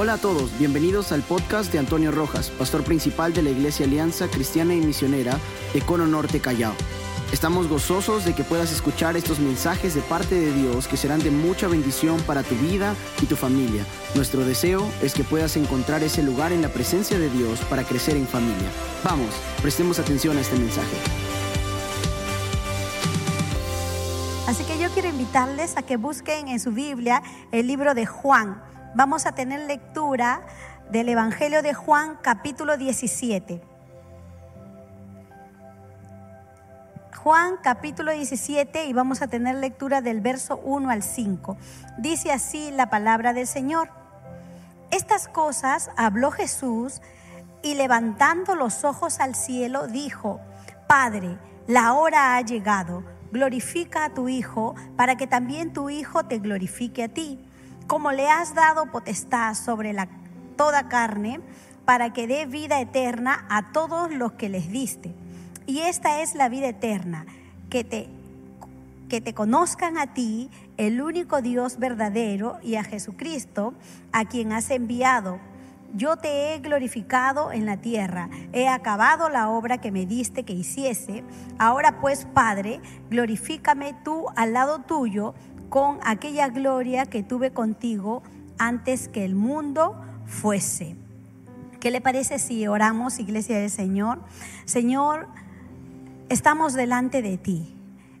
Hola a todos, bienvenidos al podcast de Antonio Rojas, pastor principal de la Iglesia Alianza Cristiana y Misionera de Cono Norte Callao. Estamos gozosos de que puedas escuchar estos mensajes de parte de Dios que serán de mucha bendición para tu vida y tu familia. Nuestro deseo es que puedas encontrar ese lugar en la presencia de Dios para crecer en familia. Vamos, prestemos atención a este mensaje. Así que yo quiero invitarles a que busquen en su Biblia el libro de Juan. Vamos a tener lectura del Evangelio de Juan capítulo 17. Juan capítulo 17 y vamos a tener lectura del verso 1 al 5. Dice así la palabra del Señor. Estas cosas habló Jesús y levantando los ojos al cielo dijo, Padre, la hora ha llegado, glorifica a tu Hijo para que también tu Hijo te glorifique a ti, como le has dado potestad sobre toda carne, para que dé vida eterna a todos los que les diste. Y esta es la vida eterna, que te, que te conozcan a ti, el único Dios verdadero, y a Jesucristo, a quien has enviado. Yo te he glorificado en la tierra, he acabado la obra que me diste que hiciese. Ahora pues, Padre, glorifícame tú al lado tuyo con aquella gloria que tuve contigo antes que el mundo fuese. ¿Qué le parece si oramos, Iglesia del Señor? Señor, estamos delante de ti.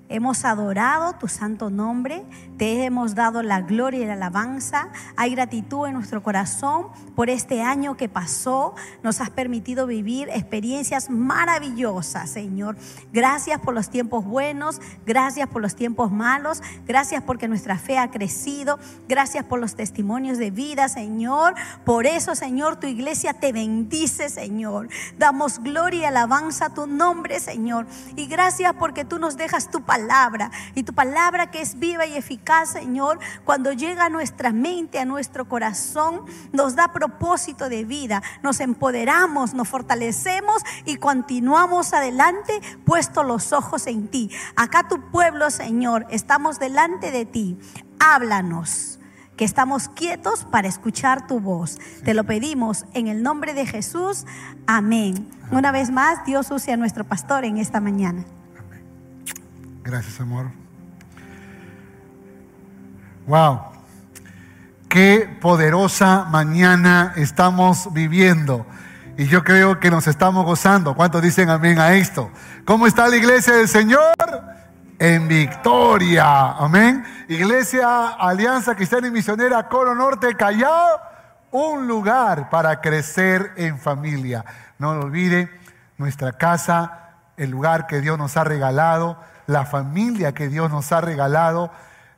Hemos adorado tu santo nombre, te hemos dado la gloria y la alabanza. Hay gratitud en nuestro corazón por este año que pasó. Nos has permitido vivir experiencias maravillosas, Señor. Gracias por los tiempos buenos, gracias por los tiempos malos, gracias porque nuestra fe ha crecido, gracias por los testimonios de vida, Señor. Por eso, Señor, tu iglesia te bendice, Señor. Damos gloria y alabanza a tu nombre, Señor. Y gracias porque tú nos dejas tu palabra y tu palabra que es viva y eficaz, Señor, cuando llega a nuestra mente, a nuestro corazón, nos da propósito de vida, nos empoderamos, nos fortalecemos y continuamos adelante puesto los ojos en ti. Acá tu pueblo, Señor, estamos delante de ti. Háblanos que estamos quietos para escuchar tu voz. Te lo pedimos en el nombre de Jesús. Amén. Una vez más, Dios use a nuestro pastor en esta mañana. Gracias, amor. Wow. Qué poderosa mañana estamos viviendo. Y yo creo que nos estamos gozando. ¿Cuántos dicen amén a esto? ¿Cómo está la iglesia del Señor? En victoria. Amén. Iglesia Alianza Cristiana y Misionera Coro Norte Callao. Un lugar para crecer en familia. No lo olvide, nuestra casa, el lugar que Dios nos ha regalado la familia que Dios nos ha regalado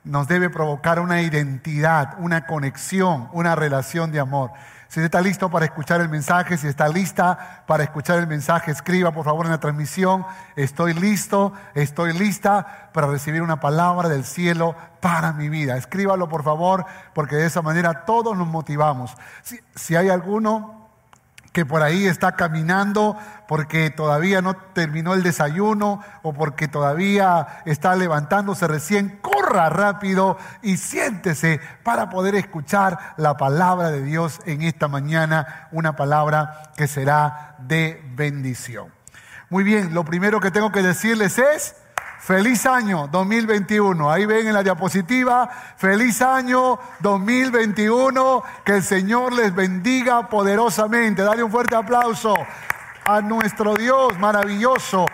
nos debe provocar una identidad, una conexión, una relación de amor. Si está listo para escuchar el mensaje, si está lista para escuchar el mensaje, escriba por favor en la transmisión, estoy listo, estoy lista para recibir una palabra del cielo para mi vida. Escríbalo por favor, porque de esa manera todos nos motivamos. Si, si hay alguno que por ahí está caminando porque todavía no terminó el desayuno o porque todavía está levantándose recién, corra rápido y siéntese para poder escuchar la palabra de Dios en esta mañana, una palabra que será de bendición. Muy bien, lo primero que tengo que decirles es, Feliz año 2021. Ahí ven en la diapositiva. Feliz año 2021. Que el Señor les bendiga poderosamente. Dale un fuerte aplauso a nuestro Dios maravilloso,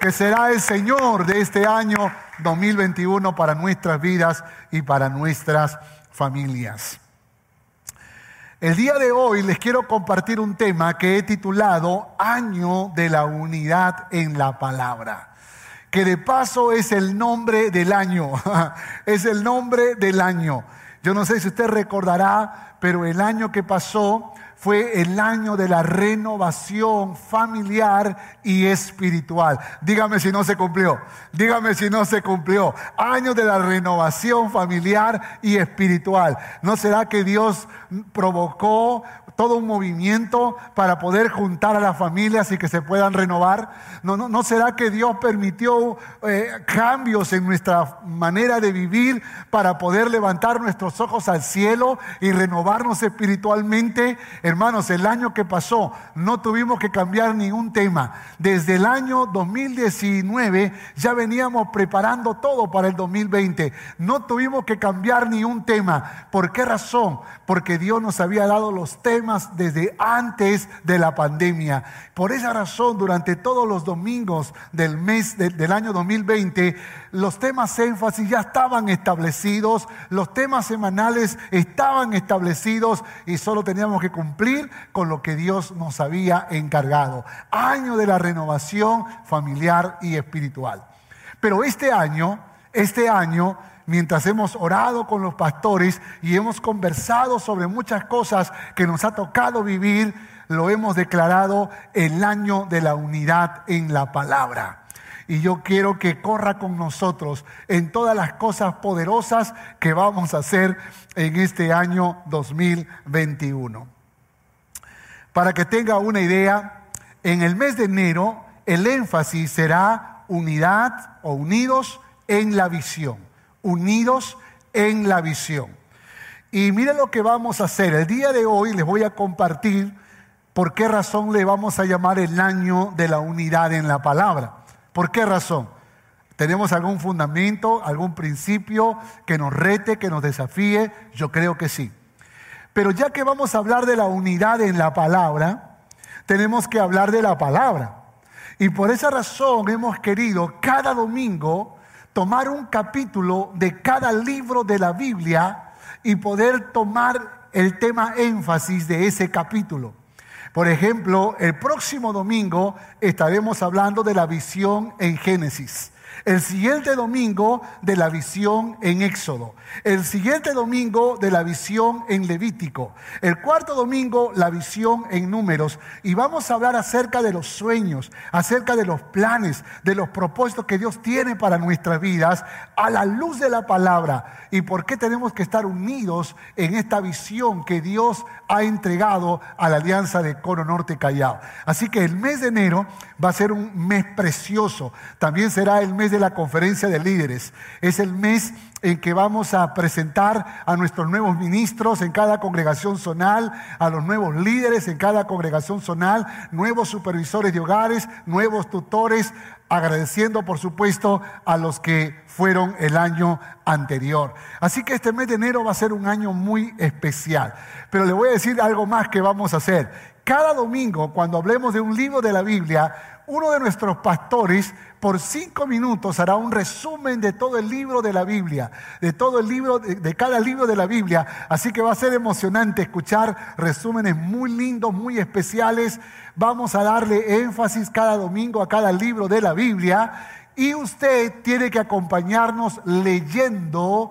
que será el Señor de este año 2021 para nuestras vidas y para nuestras familias. El día de hoy les quiero compartir un tema que he titulado Año de la Unidad en la Palabra que de paso es el nombre del año, es el nombre del año. Yo no sé si usted recordará, pero el año que pasó fue el año de la renovación familiar y espiritual. Dígame si no se cumplió. Dígame si no se cumplió. Año de la renovación familiar y espiritual. ¿No será que Dios provocó todo un movimiento para poder juntar a las familias y que se puedan renovar? ¿No, no, no será que Dios permitió eh, cambios en nuestra manera de vivir para poder levantar nuestros ojos al cielo y renovarnos espiritualmente? Hermanos, el año que pasó no tuvimos que cambiar ningún tema. Desde el año 2019 ya veníamos preparando todo para el 2020. No tuvimos que cambiar ni un tema. ¿Por qué razón? Porque Dios nos había dado los temas desde antes de la pandemia. Por esa razón, durante todos los domingos del mes del año 2020, los temas énfasis ya estaban establecidos, los temas semanales estaban establecidos y solo teníamos que cumplir con lo que Dios nos había encargado. Año de la renovación familiar y espiritual. Pero este año, este año, mientras hemos orado con los pastores y hemos conversado sobre muchas cosas que nos ha tocado vivir, lo hemos declarado el año de la unidad en la palabra. Y yo quiero que corra con nosotros en todas las cosas poderosas que vamos a hacer en este año 2021. Para que tenga una idea, en el mes de enero el énfasis será unidad o unidos en la visión, unidos en la visión. Y mire lo que vamos a hacer. El día de hoy les voy a compartir por qué razón le vamos a llamar el año de la unidad en la palabra. ¿Por qué razón? ¿Tenemos algún fundamento, algún principio que nos rete, que nos desafíe? Yo creo que sí. Pero ya que vamos a hablar de la unidad en la palabra, tenemos que hablar de la palabra. Y por esa razón hemos querido cada domingo tomar un capítulo de cada libro de la Biblia y poder tomar el tema énfasis de ese capítulo. Por ejemplo, el próximo domingo estaremos hablando de la visión en Génesis. El siguiente domingo de la visión en Éxodo. El siguiente domingo de la visión en Levítico. El cuarto domingo la visión en números. Y vamos a hablar acerca de los sueños, acerca de los planes, de los propósitos que Dios tiene para nuestras vidas a la luz de la palabra. Y por qué tenemos que estar unidos en esta visión que Dios ha entregado a la alianza de Cono Norte Callao. Así que el mes de enero va a ser un mes precioso. También será el mes de la conferencia de líderes. Es el mes en que vamos a presentar a nuestros nuevos ministros en cada congregación zonal, a los nuevos líderes en cada congregación zonal, nuevos supervisores de hogares, nuevos tutores, agradeciendo por supuesto a los que fueron el año anterior. Así que este mes de enero va a ser un año muy especial. Pero le voy a decir algo más que vamos a hacer. Cada domingo, cuando hablemos de un libro de la Biblia, uno de nuestros pastores por cinco minutos hará un resumen de todo el libro de la Biblia, de todo el libro, de, cada libro de la Biblia. Así que va a ser emocionante escuchar resúmenes muy lindos, muy especiales. Vamos a darle énfasis cada domingo a cada libro de la Biblia. Y usted tiene que acompañarnos leyendo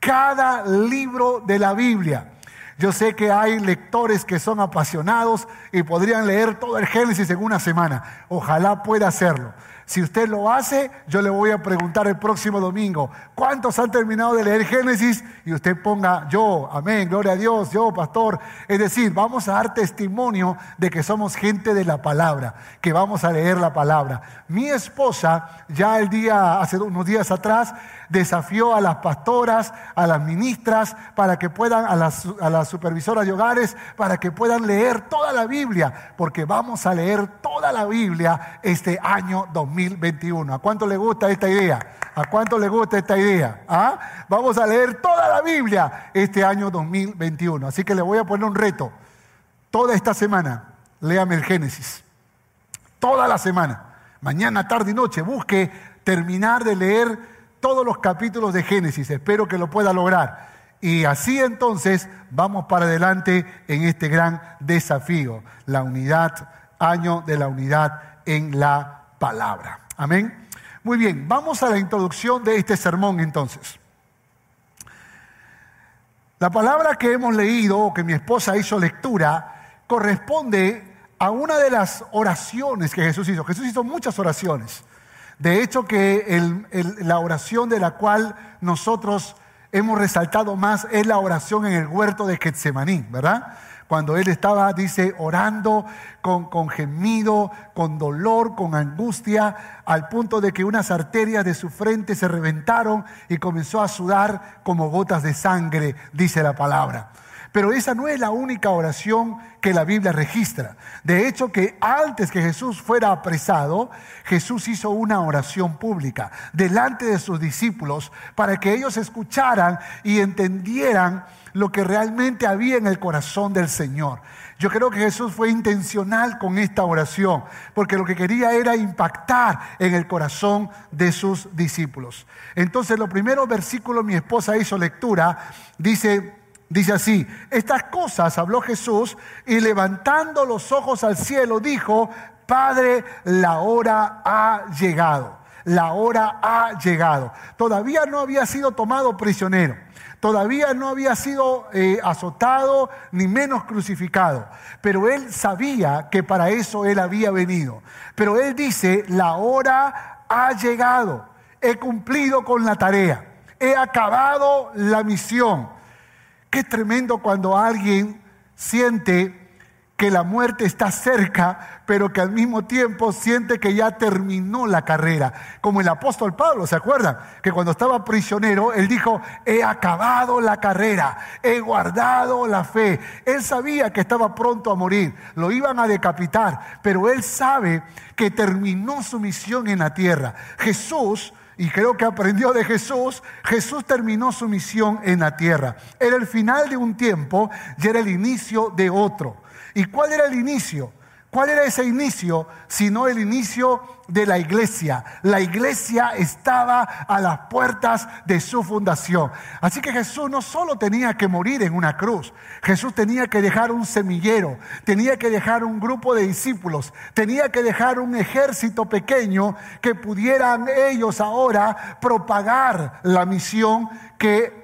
cada libro de la Biblia. Yo sé que hay lectores que son apasionados y podrían leer todo el Génesis en una semana. Ojalá pueda hacerlo. Si usted lo hace, yo le voy a preguntar el próximo domingo, ¿cuántos han terminado de leer Génesis? Y usted ponga yo, amén, gloria a Dios, yo, pastor. Es decir, vamos a dar testimonio de que somos gente de la palabra, que vamos a leer la palabra. Mi esposa, ya el día, hace unos días atrás, desafió a las pastoras, a las ministras, para que puedan, a las, a las supervisoras de hogares, para que puedan leer toda la Biblia, porque vamos a leer toda la Biblia este año 2021. ¿A cuánto le gusta esta idea? ¿A cuánto le gusta esta idea? ¿Ah? Vamos a leer toda la Biblia este año 2021. Así que le voy a poner un reto. Toda esta semana, léame el Génesis. Toda la semana. Mañana, tarde y noche, busque terminar de leer todos los capítulos de Génesis. Espero que lo pueda lograr. Y así entonces vamos para adelante en este gran desafío, la unidad, año de la unidad en la palabra. Amén. Muy bien, vamos a la introducción de este sermón entonces. La palabra que hemos leído, o que mi esposa hizo lectura, corresponde a una de las oraciones que Jesús hizo. Jesús hizo muchas oraciones. De hecho, que la oración de la cual nosotros hemos resaltado más es la oración en el huerto de Getsemaní, ¿verdad? cuando él estaba, dice, orando con, con gemido, con dolor, con angustia, al punto de que unas arterias de su frente se reventaron y comenzó a sudar como gotas de sangre, dice la palabra. Pero esa no es la única oración que la Biblia registra. De hecho, que antes que Jesús fuera apresado, Jesús hizo una oración pública delante de sus discípulos para que ellos escucharan y entendieran lo que realmente había en el corazón del Señor. Yo creo que Jesús fue intencional con esta oración, porque lo que quería era impactar en el corazón de sus discípulos. Entonces, los primeros versículos, mi esposa hizo lectura, dice, Dice así, estas cosas habló Jesús y levantando los ojos al cielo dijo, Padre, la hora ha llegado, la hora ha llegado. Todavía no había sido tomado prisionero, todavía no había sido eh, azotado ni menos crucificado, pero él sabía que para eso él había venido. Pero él dice, la hora ha llegado, he cumplido con la tarea, he acabado la misión. Qué tremendo cuando alguien siente que la muerte está cerca, pero que al mismo tiempo siente que ya terminó la carrera. Como el apóstol Pablo, ¿se acuerdan? Que cuando estaba prisionero, él dijo, he acabado la carrera, he guardado la fe. Él sabía que estaba pronto a morir, lo iban a decapitar, pero él sabe que terminó su misión en la tierra. Jesús y creo que aprendió de Jesús, Jesús terminó su misión en la tierra. Era el final de un tiempo y era el inicio de otro. ¿Y cuál era el inicio? ¿Cuál era ese inicio? Sino el inicio de la iglesia. La iglesia estaba a las puertas de su fundación. Así que Jesús no solo tenía que morir en una cruz, Jesús tenía que dejar un semillero, tenía que dejar un grupo de discípulos, tenía que dejar un ejército pequeño que pudieran ellos ahora propagar la misión que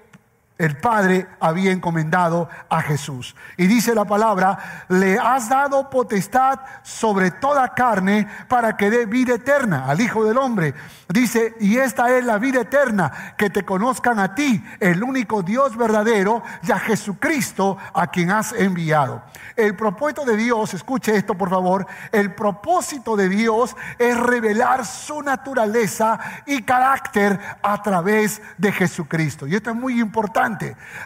el Padre había encomendado a Jesús. Y dice la palabra, le has dado potestad sobre toda carne para que dé vida eterna al Hijo del Hombre. Dice, y esta es la vida eterna, que te conozcan a ti, el único Dios verdadero, y a Jesucristo a quien has enviado. El propósito de Dios, escuche esto por favor, el propósito de Dios es revelar su naturaleza y carácter a través de Jesucristo. Y esto es muy importante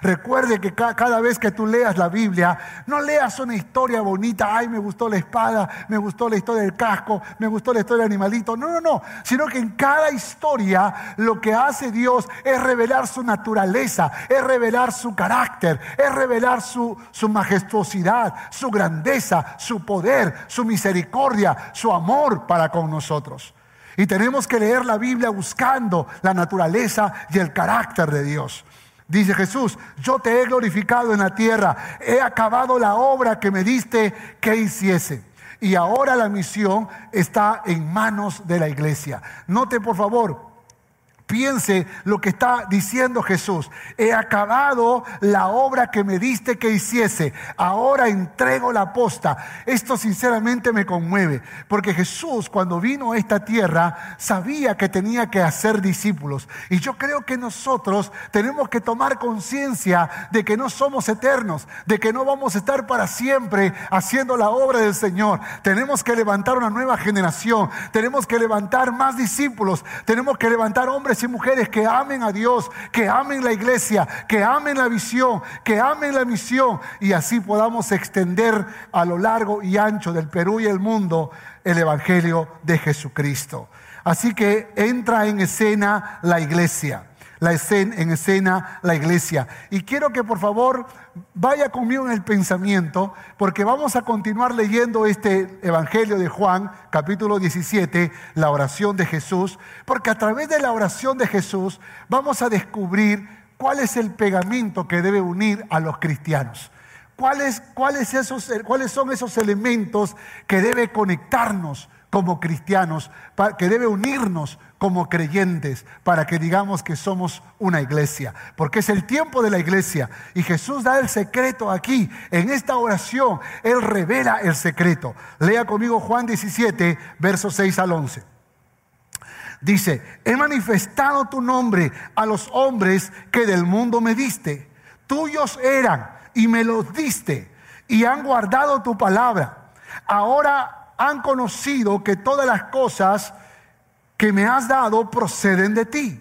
Recuerde que cada vez que tú leas la Biblia, no leas una historia bonita, ay, me gustó la espada, me gustó la historia del casco, me gustó la historia del animalito. No, no, no. Sino que en cada historia lo que hace Dios es revelar su naturaleza, es revelar su carácter, es revelar su, su majestuosidad, su grandeza, su poder, su misericordia, su amor para con nosotros. Y tenemos que leer la Biblia buscando la naturaleza y el carácter de Dios. Dice Jesús, yo te he glorificado en la tierra, he acabado la obra que me diste que hiciese. Y ahora la misión está en manos de la iglesia. Note por favor, Piense lo que está diciendo Jesús. He acabado la obra que me diste que hiciese. Ahora entrego la posta. Esto sinceramente me conmueve. Porque Jesús cuando vino a esta tierra sabía que tenía que hacer discípulos. Y yo creo que nosotros tenemos que tomar conciencia de que no somos eternos. De que no vamos a estar para siempre haciendo la obra del Señor. Tenemos que levantar una nueva generación. Tenemos que levantar más discípulos. Tenemos que levantar hombres y mujeres que amen a Dios, que amen la iglesia, que amen la visión, que amen la misión y así podamos extender a lo largo y ancho del Perú y el mundo el Evangelio de Jesucristo. Así que entra en escena la iglesia la escena, en escena la iglesia. Y quiero que por favor vaya conmigo en el pensamiento, porque vamos a continuar leyendo este Evangelio de Juan, capítulo 17, la oración de Jesús, porque a través de la oración de Jesús vamos a descubrir cuál es el pegamento que debe unir a los cristianos. ¿Cuáles, cuáles, esos, ¿Cuáles son esos elementos que debe conectarnos como cristianos, que debe unirnos como creyentes para que digamos que somos una iglesia, porque es el tiempo de la iglesia y Jesús da el secreto aquí, en esta oración, Él revela el secreto. Lea conmigo Juan 17, versos 6 al 11. Dice, he manifestado tu nombre a los hombres que del mundo me diste, tuyos eran y me los diste y han guardado tu palabra. Ahora han conocido que todas las cosas que me has dado proceden de ti,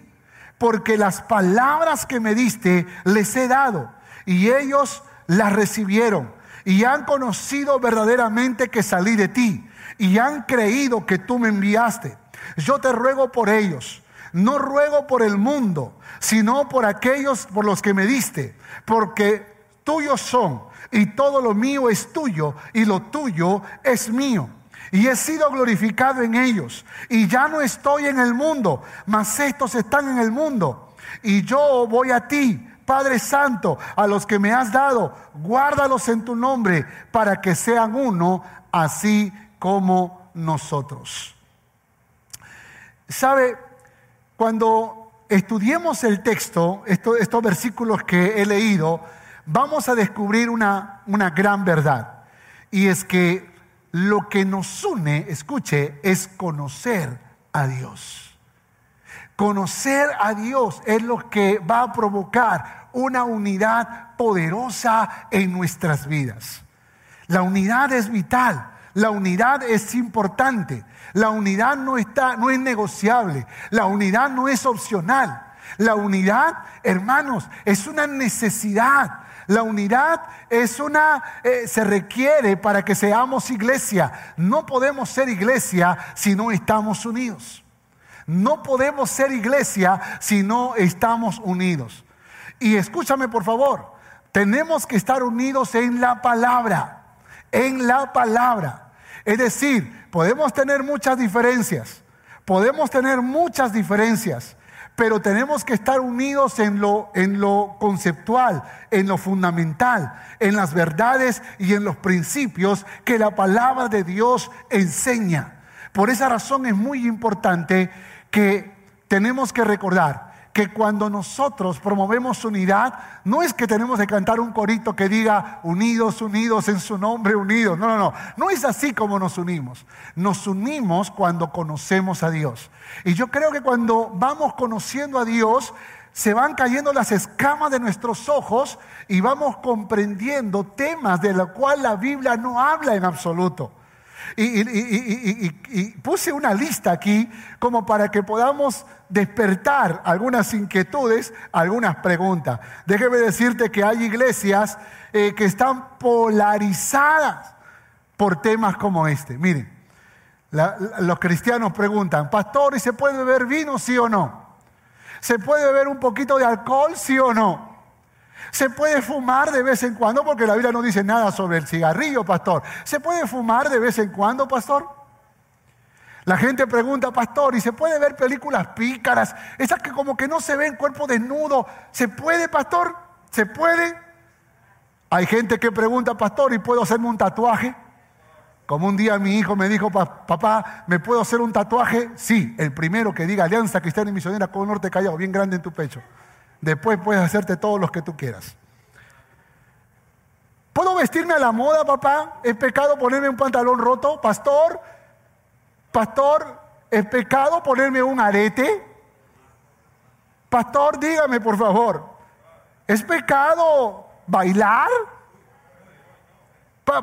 porque las palabras que me diste les he dado y ellos las recibieron y han conocido verdaderamente que salí de ti y han creído que tú me enviaste. Yo te ruego por ellos, no ruego por el mundo, sino por aquellos por los que me diste, porque tuyos son y todo lo mío es tuyo y lo tuyo es mío. Y he sido glorificado en ellos. Y ya no estoy en el mundo, mas estos están en el mundo. Y yo voy a ti, Padre Santo, a los que me has dado, guárdalos en tu nombre para que sean uno, así como nosotros. ¿Sabe? Cuando estudiemos el texto, estos versículos que he leído, vamos a descubrir una, una gran verdad. Y es que lo que nos une, escuche, es conocer a Dios. Conocer a Dios es lo que va a provocar una unidad poderosa en nuestras vidas. La unidad es vital, la unidad es importante, la unidad no está no es negociable, la unidad no es opcional. La unidad, hermanos, es una necesidad. La unidad es una, eh, se requiere para que seamos iglesia. No podemos ser iglesia si no estamos unidos. No podemos ser iglesia si no estamos unidos. Y escúchame por favor, tenemos que estar unidos en la palabra, en la palabra. Es decir, podemos tener muchas diferencias, podemos tener muchas diferencias, pero tenemos que estar unidos en lo, en lo conceptual, en lo fundamental, en las verdades y en los principios que la palabra de Dios enseña. Por esa razón es muy importante que tenemos que recordar que cuando nosotros promovemos unidad, no es que tenemos que cantar un corito que diga unidos, unidos en su nombre, unidos. No, no, no. No es así como nos unimos. Nos unimos cuando conocemos a Dios. Y yo creo que cuando vamos conociendo a Dios, se van cayendo las escamas de nuestros ojos y vamos comprendiendo temas de los cuales la Biblia no habla en absoluto. Y, puse una lista aquí como para que podamos despertar algunas inquietudes, algunas preguntas. Déjeme decirte que hay iglesias eh, que están polarizadas por temas como este. Miren, los cristianos preguntan, pastor, ¿y se puede beber vino, sí o no? ¿Se puede beber un poquito de alcohol, sí o no? Se puede fumar de vez en cuando, porque la Biblia no dice nada sobre el cigarrillo, pastor. ¿Se puede fumar de vez en cuando, pastor? La gente pregunta, pastor, ¿y se puede ver películas pícaras? Esas que como que no se ven cuerpo desnudo. ¿Se puede, pastor? ¿Se puede? Hay gente que pregunta, pastor, ¿y puedo hacerme un tatuaje? Como un día mi hijo me dijo, papá, ¿me puedo hacer un tatuaje? Sí, el primero que diga Alianza Cristiana y Misionera con Norte Callao, bien grande en tu pecho. Después puedes hacerte todos los que tú quieras. ¿Puedo vestirme a la moda, papá? ¿Es pecado ponerme un pantalón roto? Pastor, pastor, ¿es pecado ponerme un arete? Pastor, dígame por favor, ¿es pecado bailar?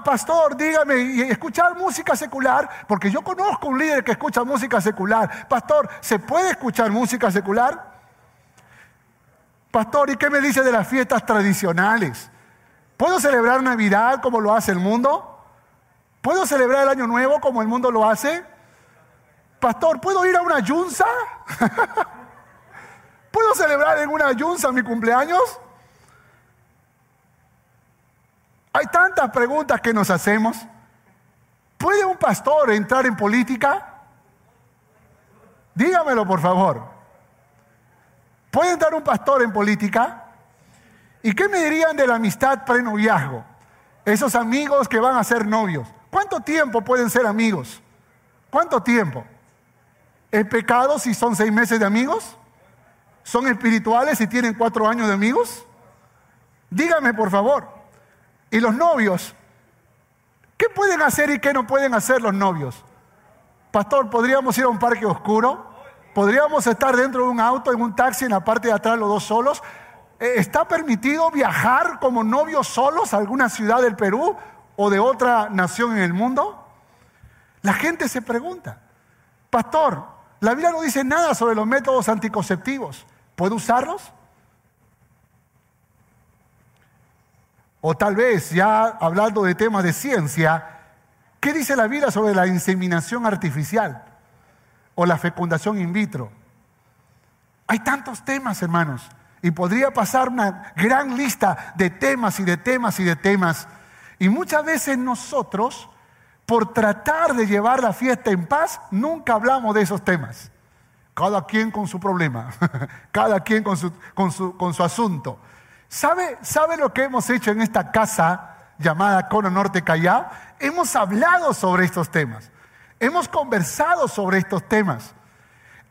pastor, dígame, y escuchar música secular, porque yo conozco un líder que escucha música secular. Pastor, ¿se puede escuchar música secular? Pastor, ¿y qué me dice de las fiestas tradicionales? ¿Puedo celebrar Navidad como lo hace el mundo? ¿Puedo celebrar el Año Nuevo como el mundo lo hace? Pastor, ¿puedo ir a una yunza? ¿Puedo celebrar en una yunza mi cumpleaños? Hay tantas preguntas que nos hacemos. ¿Puede un pastor entrar en política? Dígamelo, por favor. ¿Puede entrar un pastor en política? ¿Y qué me dirían de la amistad pre-noviazgo? Esos amigos que van a ser novios. ¿Cuánto tiempo pueden ser amigos? ¿Cuánto tiempo? ¿Es pecado si son seis meses de amigos? ¿Son espirituales si tienen cuatro años de amigos? Dígame, por favor. ¿Y los novios? ¿Qué pueden hacer y qué no pueden hacer los novios? Pastor, ¿podríamos ir a un parque oscuro? Podríamos estar dentro de un auto, en un taxi, en la parte de atrás, los dos solos. Eh, ¿Está permitido viajar como novios solos a alguna ciudad del Perú o de otra nación en el mundo? La gente se pregunta, pastor, la Biblia no dice nada sobre los métodos anticonceptivos. ¿Puedo usarlos? O tal vez, ya hablando de temas de ciencia, ¿qué dice la Biblia sobre la inseminación artificial o la fecundación in vitro? Hay tantos temas, hermanos, y podría pasar una gran lista de temas y de temas y de temas. Y muchas veces nosotros, por tratar de llevar la fiesta en paz, nunca hablamos de esos temas. Cada quien con su problema, cada quien con su, con su, con su asunto. ¿Sabe, ¿Sabe lo que hemos hecho en esta casa llamada Cono Norte Callao? Hemos hablado sobre estos temas. Hemos conversado sobre estos temas.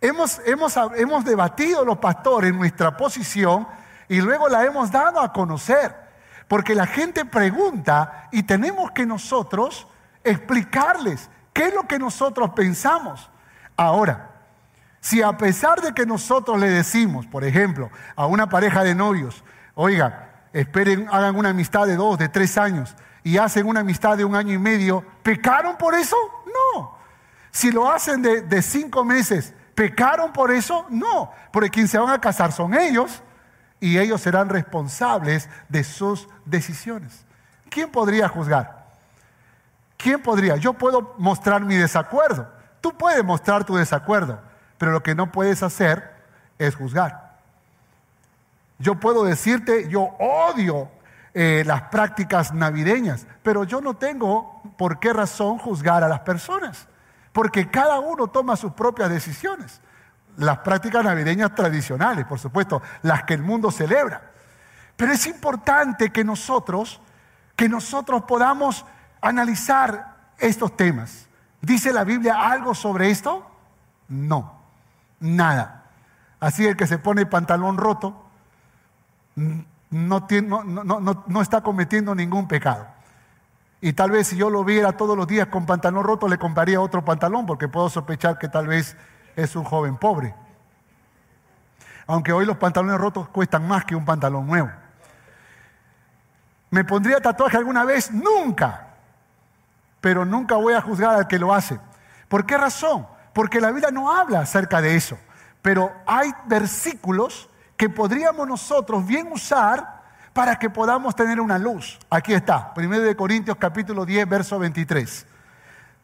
Hemos, hemos, hemos debatido los pastores nuestra posición y luego la hemos dado a conocer. Porque la gente pregunta y tenemos que nosotros explicarles qué es lo que nosotros pensamos. Ahora, si a pesar de que nosotros le decimos, por ejemplo, a una pareja de novios, Oiga, esperen, hagan una amistad de dos, de tres años y hacen una amistad de un año y medio, ¿pecaron por eso? No. Si lo hacen de, cinco meses, ¿pecaron por eso? No. Porque quien se van a casar son ellos y ellos serán responsables de sus decisiones. ¿Quién podría juzgar? ¿Quién podría? Yo puedo mostrar mi desacuerdo. Tú puedes mostrar tu desacuerdo, pero lo que no puedes hacer es juzgar. Yo puedo decirte, yo odio eh, las prácticas navideñas, pero yo no tengo por qué razón juzgar a las personas, porque cada uno toma sus propias decisiones. Las prácticas navideñas tradicionales, por supuesto, las que el mundo celebra. Pero es importante que nosotros, que nosotros podamos analizar estos temas. ¿Dice la Biblia algo sobre esto? No, nada. Así el que se pone pantalón roto, no, no, está cometiendo ningún pecado. Y tal vez si yo lo viera todos los días con pantalón roto, le compraría otro pantalón, porque puedo sospechar que tal vez es un joven pobre. Aunque hoy los pantalones rotos cuestan más que un pantalón nuevo. ¿Me pondría tatuaje alguna vez? Nunca. Pero nunca voy a juzgar al que lo hace. ¿Por qué razón? Porque la Biblia no habla acerca de eso. Pero hay versículos que podríamos nosotros bien usar para que podamos tener una luz. Aquí está, 1 Corintios capítulo 10, verso 23.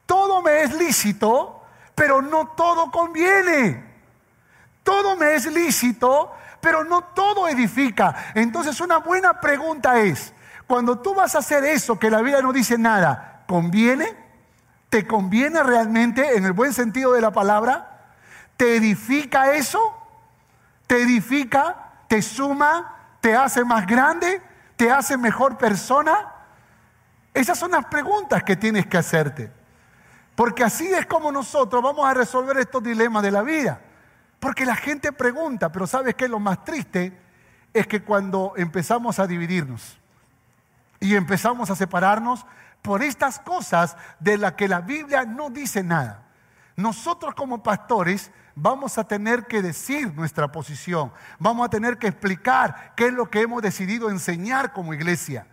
Todo me es lícito, pero no todo conviene. Todo me es lícito, pero no todo edifica. Entonces una buena pregunta es, cuando tú vas a hacer eso que la vida no dice nada, ¿conviene? ¿Te conviene realmente en el buen sentido de la palabra? ¿Te edifica eso? te edifica, te suma, te hace más grande, te hace mejor persona? Esas son las preguntas que tienes que hacerte. Porque así es como nosotros vamos a resolver estos dilemas de la vida. Porque la gente pregunta, pero ¿sabes qué? Lo más triste es que cuando empezamos a dividirnos y empezamos a separarnos por estas cosas de las que la Biblia no dice nada, nosotros como pastores vamos a tener que decir nuestra posición, vamos a tener que explicar qué es lo que hemos decidido enseñar como iglesia.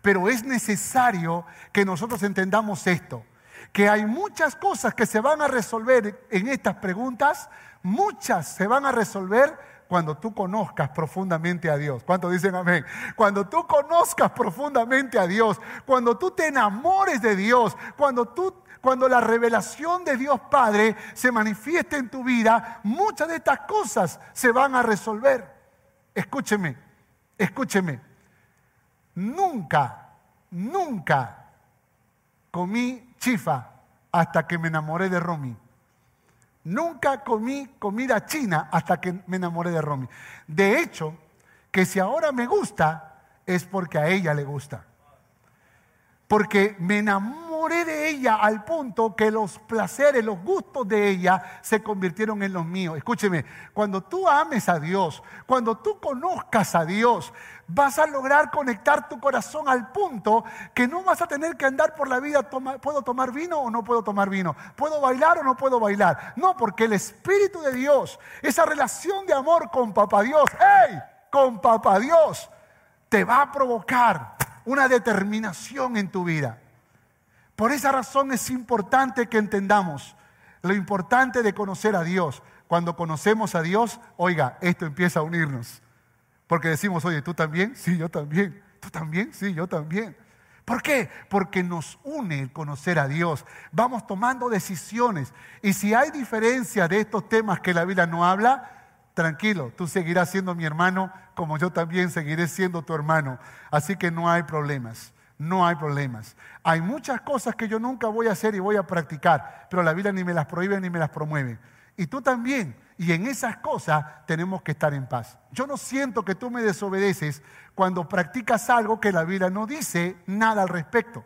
Pero es necesario que nosotros entendamos esto, que hay muchas cosas que se van a resolver en estas preguntas, muchas se van a resolver cuando tú conozcas profundamente a Dios. ¿Cuántos dicen amén? Cuando tú conozcas profundamente a Dios, cuando tú te enamores de Dios, cuando tú cuando la revelación de Dios Padre se manifieste en tu vida, muchas de estas cosas se van a resolver. Escúcheme, escúcheme. Nunca, nunca comí chifa hasta que me enamoré de Romy. Nunca comí comida china hasta que me enamoré de Romy. De hecho, que si ahora me gusta, es porque a ella le gusta. Porque me de ella al punto que los placeres, los gustos de ella se convirtieron en los míos. Escúcheme, cuando tú ames a Dios, cuando tú conozcas a Dios, vas a lograr conectar tu corazón al punto que no vas a tener que andar por la vida, ¿puedo tomar vino o no puedo tomar vino? ¿Puedo bailar o no puedo bailar? No, porque el Espíritu de Dios, esa relación de amor con Papá Dios, ¡hey! Con Papá Dios, te va a provocar una determinación en tu vida. Por esa razón es importante que entendamos lo importante de conocer a Dios. Cuando conocemos a Dios, oiga, esto empieza a unirnos. Porque decimos, oye, ¿tú también? Sí, yo también. ¿Tú también? Sí, yo también. ¿Por qué? Porque nos une el conocer a Dios. Vamos tomando decisiones. Y si hay diferencia de estos temas que la Biblia no habla, tranquilo, tú seguirás siendo mi hermano como yo también seguiré siendo tu hermano. Así que no hay problemas. No hay problemas. Hay muchas cosas que yo nunca voy a hacer y voy a practicar, pero la Biblia ni me las prohíbe ni me las promueve. Y tú también. Y en esas cosas tenemos que estar en paz. Yo no siento que tú me desobedeces cuando practicas algo que la Biblia no dice nada al respecto.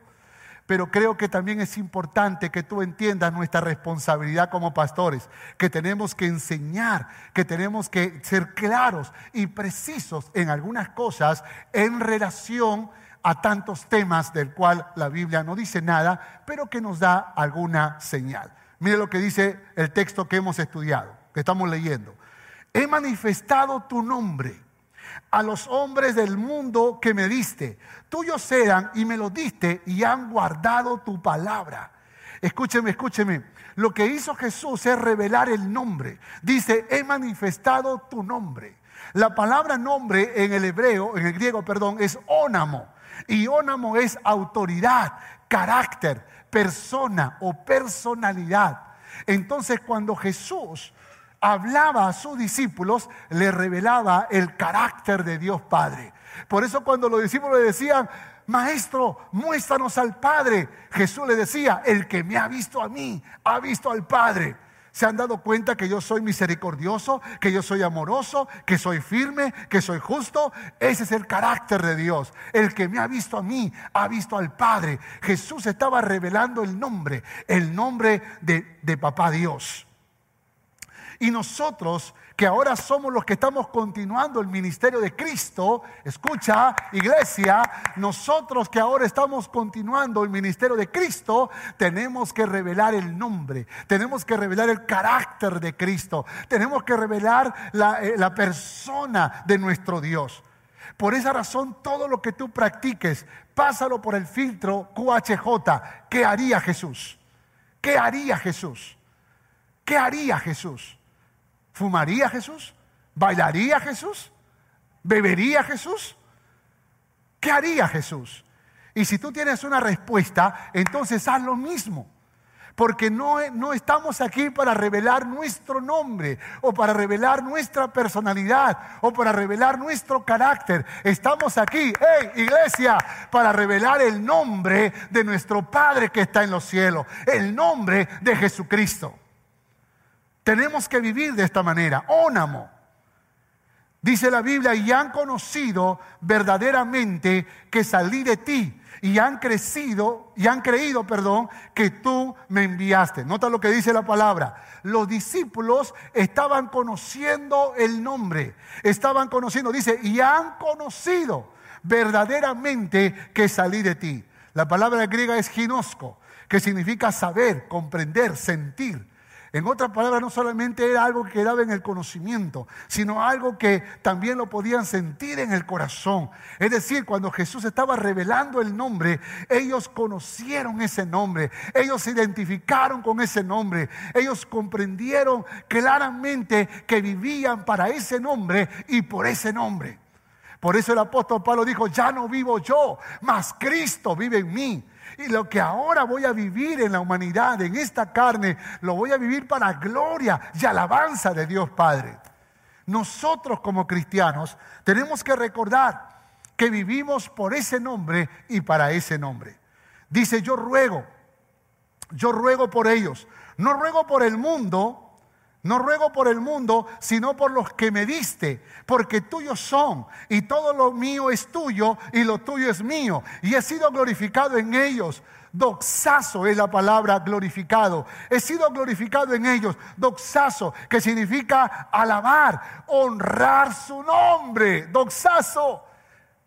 Pero creo que también es importante que tú entiendas nuestra responsabilidad como pastores, que tenemos que enseñar, que tenemos que ser claros y precisos en algunas cosas en relación a tantos temas del cual la Biblia no dice nada, pero que nos da alguna señal. Mire lo que dice el texto que hemos estudiado, que estamos leyendo. He manifestado tu nombre a los hombres del mundo que me diste. Tuyos eran y me lo diste y han guardado tu palabra. Escúcheme, escúcheme. Lo que hizo Jesús es revelar el nombre. Dice, he manifestado tu nombre. La palabra nombre en el hebreo, en el griego, perdón, es ónamo. Y ónamo es autoridad, carácter, persona o personalidad. Entonces cuando Jesús hablaba a sus discípulos, le revelaba el carácter de Dios Padre. Por eso cuando los discípulos le decían, Maestro, muéstranos al Padre, Jesús le decía, el que me ha visto a mí, ha visto al Padre. ¿Se han dado cuenta que yo soy misericordioso, que yo soy amoroso, que soy firme, que soy justo? Ese es el carácter de Dios. El que me ha visto a mí, ha visto al Padre. Jesús estaba revelando el nombre, el nombre de, de Papá Dios. Y nosotros que ahora somos los que estamos continuando el ministerio de Cristo, escucha, iglesia, nosotros que ahora estamos continuando el ministerio de Cristo, tenemos que revelar el nombre, tenemos que revelar el carácter de Cristo, tenemos que revelar la, eh, persona de nuestro Dios. Por esa razón, todo lo que tú practiques, pásalo por el filtro QHJ. ¿Qué haría Jesús? ¿Qué haría Jesús? ¿Qué haría Jesús? ¿Fumaría Jesús? ¿Bailaría Jesús? ¿Bebería Jesús? ¿Qué haría Jesús? Y si tú tienes una respuesta, entonces haz lo mismo. Porque no, no, estamos aquí para revelar nuestro nombre o para revelar nuestra personalidad o para revelar nuestro carácter. Estamos aquí, hey iglesia, para revelar el nombre de nuestro Padre que está en los cielos, el nombre de Jesucristo. Tenemos que vivir de esta manera. Ónamo. Dice la Biblia, y han conocido verdaderamente que salí de ti y han crecido y han creído, perdón, que tú me enviaste. Nota lo que dice la palabra. Los discípulos estaban conociendo el nombre, estaban conociendo, dice, y han conocido verdaderamente que salí de ti. La palabra griega es ginosco, que significa saber, comprender, sentir. En otras palabras, no solamente era algo que quedaba en el conocimiento, sino algo que también lo podían sentir en el corazón. Es decir, cuando Jesús estaba revelando el nombre, ellos conocieron ese nombre, ellos se identificaron con ese nombre, ellos comprendieron claramente que vivían para ese nombre y por ese nombre. Por eso el apóstol Pablo dijo, ya no vivo yo, mas Cristo vive en mí. Y lo que ahora voy a vivir en la humanidad, en esta carne, lo voy a vivir para gloria y alabanza de Dios Padre. Nosotros como cristianos tenemos que recordar que vivimos por ese nombre y para ese nombre. Dice, yo ruego, yo ruego por ellos. No ruego por el mundo, no ruego por el mundo, sino por los que me diste, porque tuyos son, y todo lo mío es tuyo, y lo tuyo es mío, y he sido glorificado en ellos. Doxazo es la palabra glorificado. He sido glorificado en ellos. Doxazo, que significa alabar, honrar su nombre. Doxazo,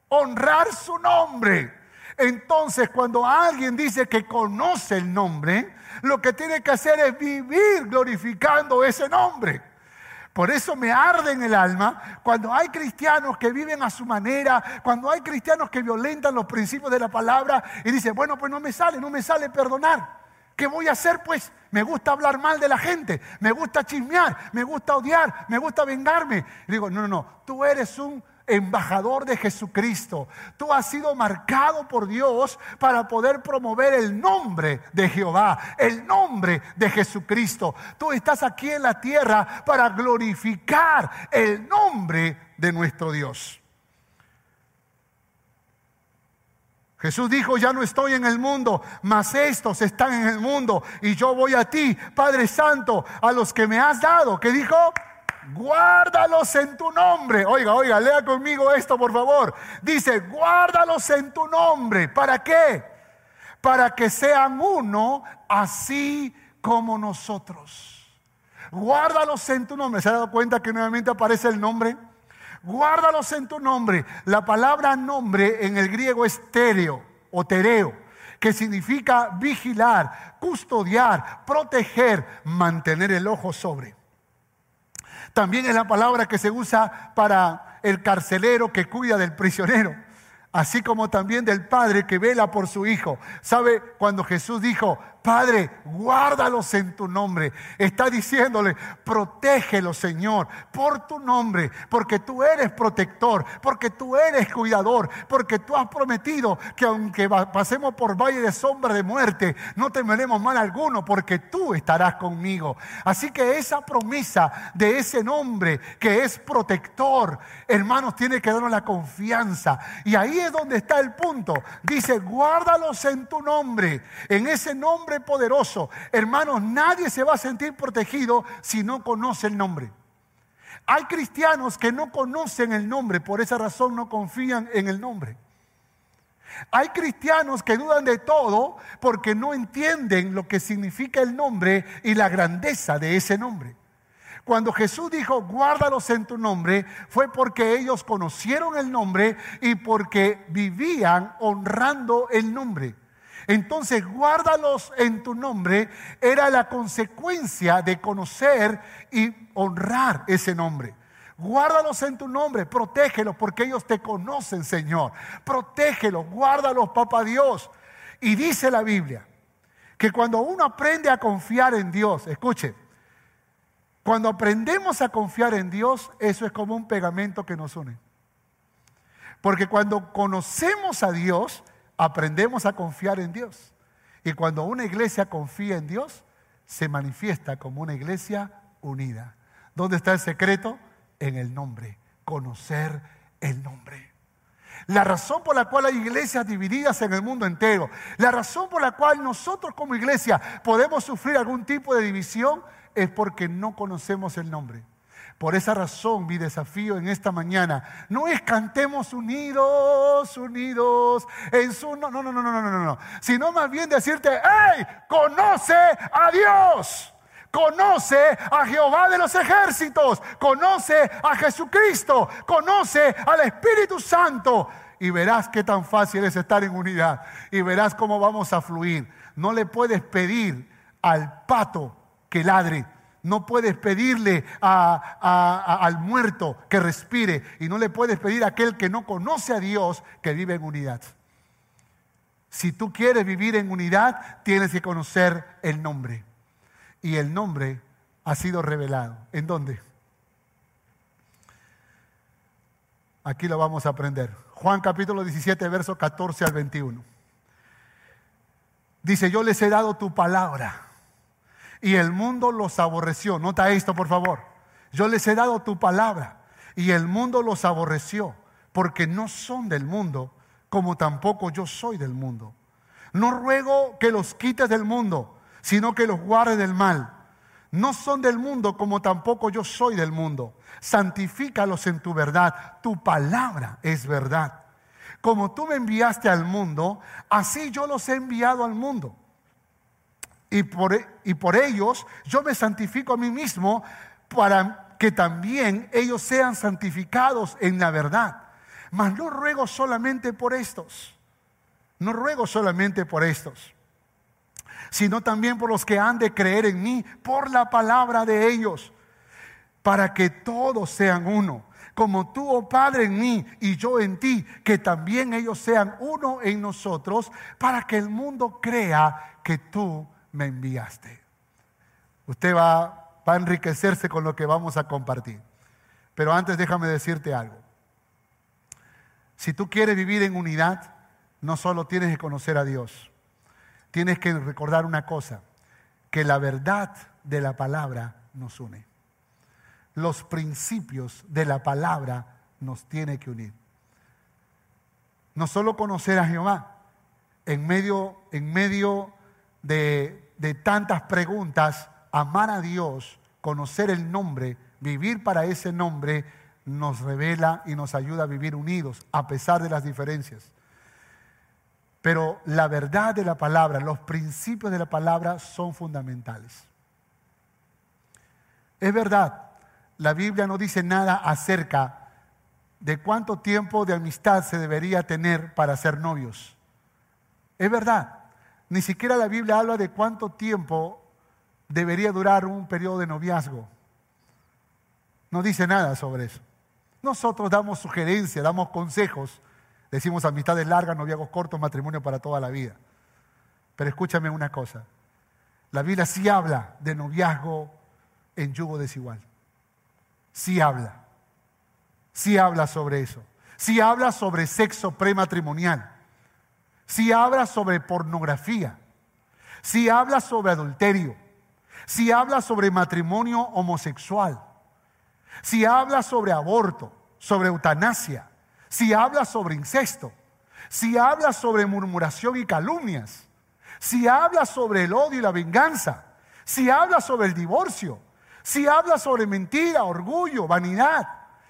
honrar su nombre. Entonces, cuando alguien dice que conoce el nombre, lo que tiene que hacer es vivir glorificando ese nombre. Por eso me arde en el alma cuando hay cristianos que viven a su manera, cuando hay cristianos que violentan los principios de la palabra y dicen, bueno, pues no me sale, no me sale perdonar. ¿Qué voy a hacer? Pues me gusta hablar mal de la gente, me gusta chismear, me gusta odiar, me gusta vengarme. Y digo, no, no, no, tú eres un embajador de Jesucristo. Tú has sido marcado por Dios para poder promover el nombre de Jehová, el nombre de Jesucristo. Tú estás aquí en la tierra para glorificar el nombre de nuestro Dios. Jesús dijo, ya no estoy en el mundo, mas estos están en el mundo y yo voy a ti, Padre Santo, a los que me has dado. ¿Qué dijo? Guárdalos en tu nombre. Oiga, oiga, lea conmigo esto, por favor. Dice, guárdalos en tu nombre. ¿Para qué? Para que sean uno así como nosotros. Guárdalos en tu nombre. ¿Se ha dado cuenta que nuevamente aparece el nombre? Guárdalos en tu nombre. La palabra nombre en el griego es tereo o tereo, que significa vigilar, custodiar, proteger, mantener el ojo sobre. También es la palabra que se usa para el carcelero que cuida del prisionero así como también del Padre que vela por su Hijo. ¿Sabe cuando Jesús dijo, Padre, guárdalos en tu nombre? Está diciéndole, protégelo, Señor, por tu nombre, porque tú eres protector, porque tú eres cuidador, porque tú has prometido que aunque pasemos por valle de sombra de muerte, no temeremos mal alguno, porque tú estarás conmigo. Así que esa promesa de ese nombre que es protector, hermanos, tiene que darnos la confianza. Y ahí es donde está el punto. Dice, guárdalos en tu nombre, en ese nombre poderoso. Hermanos, nadie se va a sentir protegido si no conoce el nombre. Hay cristianos que no conocen el nombre, por esa razón no confían en el nombre. Hay cristianos que dudan de todo porque no entienden lo que significa el nombre y la grandeza de ese nombre. Cuando Jesús dijo, guárdalos en tu nombre, fue porque ellos conocieron el nombre y porque vivían honrando el nombre. Entonces, guárdalos en tu nombre era la consecuencia de conocer y honrar ese nombre. Guárdalos en tu nombre, protégelos porque ellos te conocen, Señor. Protégelos, guárdalos, papá Dios. Y dice la Biblia que cuando uno aprende a confiar en Dios, escuche, cuando aprendemos a confiar en Dios, eso es como un pegamento que nos une. Porque cuando conocemos a Dios, aprendemos a confiar en Dios. Y cuando una iglesia confía en Dios, se manifiesta como una iglesia unida. ¿Dónde está el secreto? En el nombre. Conocer el nombre. La razón por la cual hay iglesias divididas en el mundo entero, la razón por la cual nosotros como iglesia podemos sufrir algún tipo de división es porque no conocemos el nombre. Por esa razón mi desafío en esta mañana no es cantemos unidos, unidos, en su... No, no, no, no, no, no, no, no. Sino más bien decirte, hey, conoce a Dios. Conoce a Jehová de los ejércitos, conoce a Jesucristo, conoce al Espíritu Santo y verás qué tan fácil es estar en unidad y verás cómo vamos a fluir. No le puedes pedir al pato que ladre no puedes pedirle al muerto que respire y no le puedes pedir a aquel que no conoce a Dios que vive en unidad. Si tú quieres vivir en unidad, tienes que conocer el nombre. Y el nombre ha sido revelado. ¿En dónde? Aquí lo vamos a aprender. Juan capítulo 17, verso 14 al 21. Dice, yo les he dado tu palabra y el mundo los aborreció. Nota esto, por favor. Yo les he dado tu palabra y el mundo los aborreció porque no son del mundo, como tampoco yo soy del mundo. No ruego que los quites del mundo, sino que los guardes del mal. No son del mundo, como tampoco yo soy del mundo. Santifícalos en tu verdad. Tu palabra es verdad. Como tú me enviaste al mundo, así yo los he enviado al mundo y por, y por ellos yo me santifico a mí mismo para que también ellos sean santificados en la verdad. Mas no ruego solamente por estos, no ruego solamente por estos, sino también por los que han de creer en mí por la palabra de ellos para que todos sean uno, como tú, oh Padre, en mí y yo en ti, que también ellos sean uno en nosotros, para que el mundo crea que tú me enviaste. Usted va, va a enriquecerse con lo que vamos a compartir. Pero antes déjame decirte algo. Si tú quieres vivir en unidad, no solo tienes que conocer a Dios, tienes que recordar una cosa, que la verdad de la palabra nos une. Los principios de la palabra nos tiene que unir. No solo conocer a Jehová, en medio, en medio de, tantas preguntas, amar a Dios, conocer el nombre, vivir para ese nombre, nos revela y nos ayuda a vivir unidos a pesar de las diferencias. Pero la verdad de la palabra, los principios de la palabra son fundamentales. Es verdad, la Biblia no dice nada acerca de cuánto tiempo de amistad se debería tener para ser novios. Es verdad, ni siquiera la Biblia habla de cuánto tiempo debería durar un periodo de noviazgo. No dice nada sobre eso. Nosotros damos sugerencias, damos consejos, decimos amistades largas, noviazgos cortos, matrimonio para toda la vida. Pero escúchame una cosa, la Biblia sí habla de noviazgo en yugo desigual. Sí habla. Sí habla sobre eso. Sí habla sobre sexo prematrimonial. Sí habla sobre pornografía. Sí habla sobre adulterio. Sí habla sobre matrimonio homosexual si habla sobre aborto, sobre eutanasia, si habla sobre incesto, si habla sobre murmuración y calumnias, si habla sobre el odio y la venganza, si habla sobre el divorcio, si habla sobre mentira, orgullo, vanidad,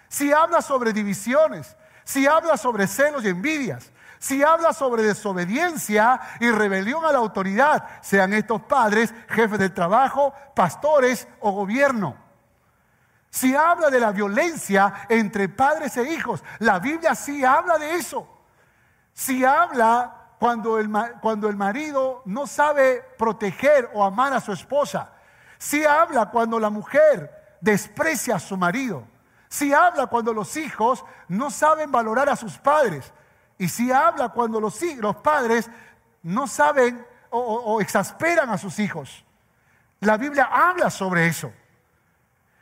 si habla sobre divisiones, si habla sobre celos y envidias, si habla sobre desobediencia y rebelión a la autoridad, sean estos padres, jefes del trabajo, pastores o gobierno. Si habla de la violencia entre padres e hijos, la Biblia sí habla de eso. Si habla cuando el, cuando el marido no sabe proteger o amar a su esposa. Si habla cuando la mujer desprecia a su marido. Si habla cuando los hijos no saben valorar a sus padres. Y si habla cuando los, los padres no saben o exasperan a sus hijos. La Biblia habla sobre eso.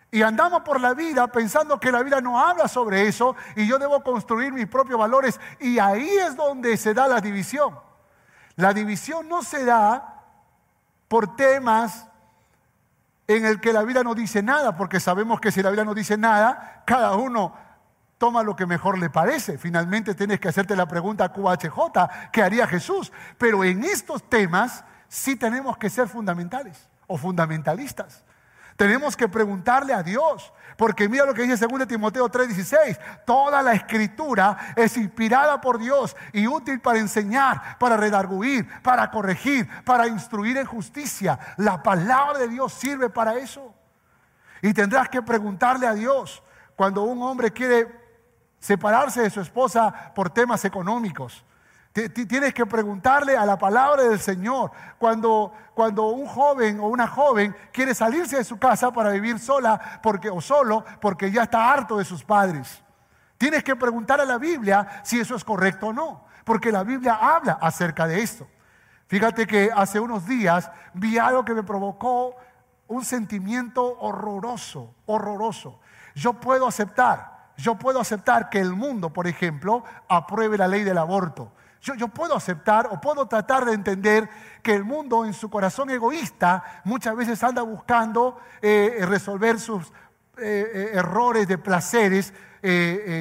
Y andamos por la vida pensando que la vida no habla sobre eso y yo debo construir mis propios valores. Y ahí es donde se da la división. La división no se da por temas en el que la vida no dice nada, porque sabemos que si la vida no dice nada, cada uno toma lo que mejor le parece. Finalmente tienes que hacerte la pregunta QHJ, ¿qué haría Jesús? Pero en estos temas sí tenemos que ser fundamentales o fundamentalistas. Tenemos que preguntarle a Dios, porque mira lo que dice 2 Timoteo 3:16, toda la escritura es inspirada por Dios y útil para enseñar, para redarguir, para corregir, para instruir en justicia. La palabra de Dios sirve para eso. Y tendrás que preguntarle a Dios cuando un hombre quiere separarse de su esposa por temas económicos. Tienes que preguntarle a la palabra del Señor. Cuando, cuando un joven o una joven quiere salirse de su casa para vivir sola porque, o solo porque ya está harto de sus padres. Tienes que preguntar a la Biblia si eso es correcto o no. Porque la Biblia habla acerca de esto. Fíjate que hace unos días vi algo que me provocó un sentimiento horroroso, horroroso. Yo puedo aceptar, yo puedo aceptar que el mundo, por ejemplo, apruebe la ley del aborto. Yo, puedo aceptar o puedo tratar de entender que el mundo en su corazón egoísta muchas veces anda buscando eh, resolver sus eh, eh, errores de placeres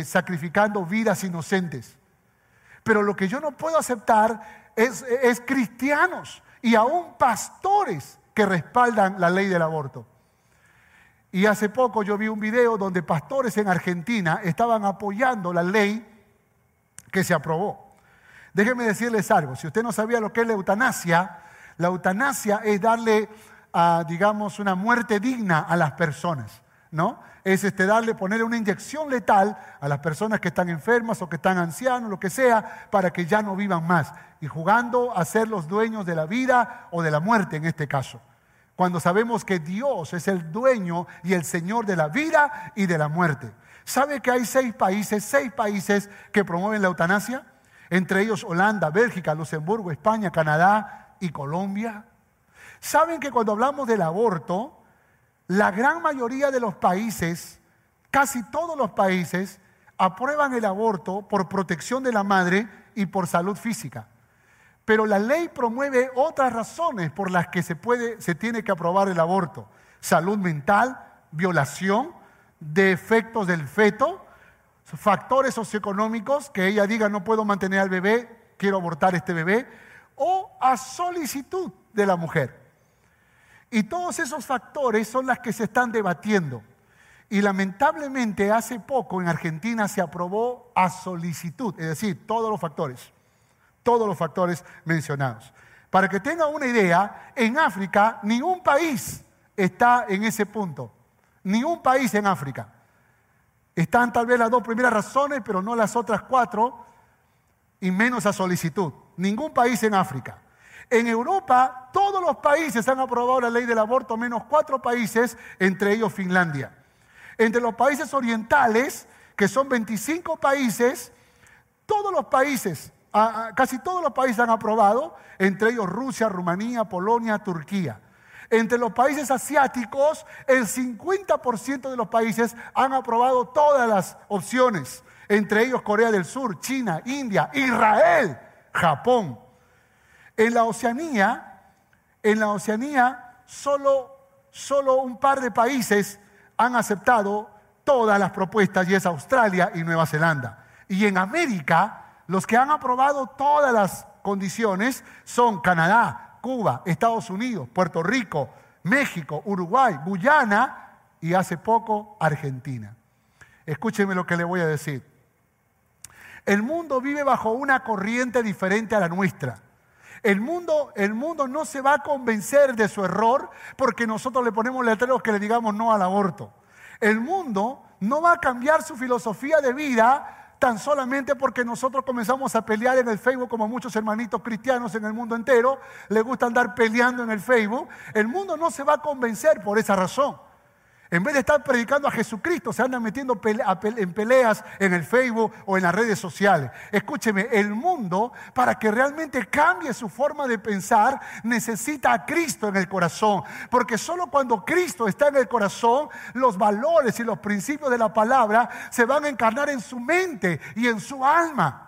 sacrificando vidas inocentes. Pero lo que yo no puedo aceptar es, es cristianos y aún pastores que respaldan la ley del aborto. Y hace poco yo vi un video donde pastores en Argentina estaban apoyando la ley que se aprobó. Déjenme decirles algo, si usted no sabía lo que es la eutanasia, la eutanasia es darle, ah, digamos, una muerte digna a las personas, ¿no? Es este, darle, ponerle una inyección letal a las personas que están enfermas o que están ancianos, lo que sea, para que ya no vivan más. Y jugando a ser los dueños de la vida o de la muerte en este caso. Cuando sabemos que Dios es el dueño y el Señor de la vida y de la muerte. ¿Sabe que hay seis países, seis países que promueven la eutanasia? Entre ellos Holanda, Bélgica, Luxemburgo, España, Canadá y Colombia. ¿Saben que cuando hablamos del aborto, la gran mayoría de los países, casi todos los países, aprueban el aborto por protección de la madre y por salud física? Pero la ley promueve otras razones por las que se, puede, se tiene que aprobar el aborto. Salud mental, violación, defectos del feto, factores socioeconómicos, que ella diga no puedo mantener al bebé, quiero abortar este bebé, o a solicitud de la mujer. Y todos esos factores son las que se están debatiendo. Y lamentablemente hace poco en Argentina se aprobó a solicitud, es decir, todos los factores todos los factores mencionados. Para que tenga una idea, en África ningún país está en ese punto. Ningún país en África. Están tal vez las dos primeras razones, pero no las otras cuatro, y menos a solicitud. Ningún país en África. En Europa, todos los países han aprobado la ley del aborto, menos cuatro países, entre ellos Finlandia. Entre los países orientales, que son 25 países, todos los países casi todos los países han aprobado, entre ellos Rusia, Rumanía, Polonia, Turquía. Entre los países asiáticos, el 50% de los países han aprobado todas las opciones, entre ellos Corea del Sur, China, India, Israel, Japón. En la Oceanía, en la Oceanía solo, solo un par de países han aceptado todas las propuestas y es Australia y Nueva Zelanda. Y en América, los que han aprobado todas las condiciones son Canadá, Cuba, Estados Unidos, Puerto Rico, México, Uruguay, Guyana y hace poco Argentina. Escúcheme lo que le voy a decir. El mundo vive bajo una corriente diferente a la nuestra. El mundo, el mundo no se va a convencer de su error porque nosotros le ponemos letreros que le digamos no al aborto. El mundo no va a cambiar su filosofía de vida tan solamente porque nosotros comenzamos a pelear en el Facebook como muchos hermanitos cristianos en el mundo entero, le gusta andar peleando en el Facebook, el mundo no se va a convencer por esa razón. En vez de estar predicando a Jesucristo, se andan metiendo en peleas en el Facebook o en las redes sociales. Escúcheme, el mundo, para que realmente cambie su forma de pensar, necesita a Cristo en el corazón. Porque solo cuando Cristo está en el corazón, los valores y los principios de la palabra se van a encarnar en su mente y en su alma.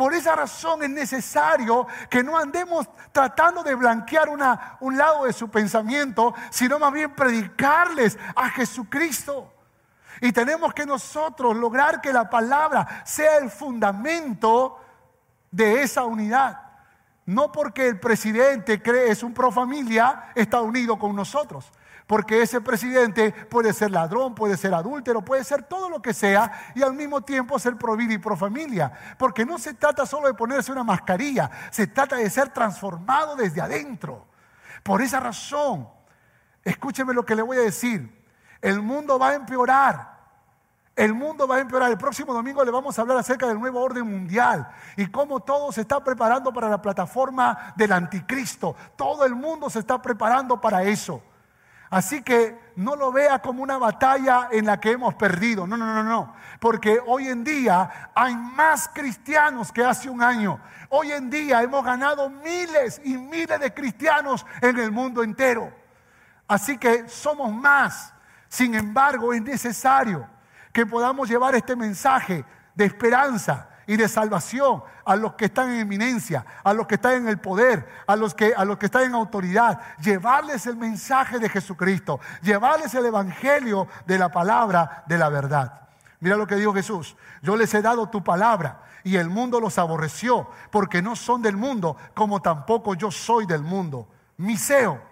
Por esa razón es necesario que no andemos tratando de blanquear una, un lado de su pensamiento, sino más bien predicarles a Jesucristo. Y tenemos que nosotros lograr que la palabra sea el fundamento de esa unidad. No porque el presidente cree es un pro familia, está unido con nosotros. Porque ese presidente puede ser ladrón, puede ser adúltero, puede ser todo lo que sea y al mismo tiempo ser pro vida y pro familia. Porque no se trata solo de ponerse una mascarilla, se trata de ser transformado desde adentro. Por esa razón, escúcheme lo que le voy a decir, el mundo va a empeorar. El mundo va a empeorar. El próximo domingo le vamos a hablar acerca del nuevo orden mundial y cómo todo se está preparando para la plataforma del anticristo. Todo el mundo se está preparando para eso. Así que no lo vea como una batalla en la que hemos perdido. No, no, no, no. Porque hoy en día hay más cristianos que hace un año. Hoy en día hemos ganado miles y miles de cristianos en el mundo entero. Así que somos más. Sin embargo, es necesario que podamos llevar este mensaje de esperanza y de salvación a los que están en eminencia, a los que están en el poder, a los que, a los que están en autoridad. Llevarles el mensaje de Jesucristo, llevarles el evangelio de la palabra de la verdad. Mira lo que dijo Jesús. Yo les he dado tu palabra y el mundo los aborreció porque no son del mundo como tampoco yo soy del mundo. Miseo,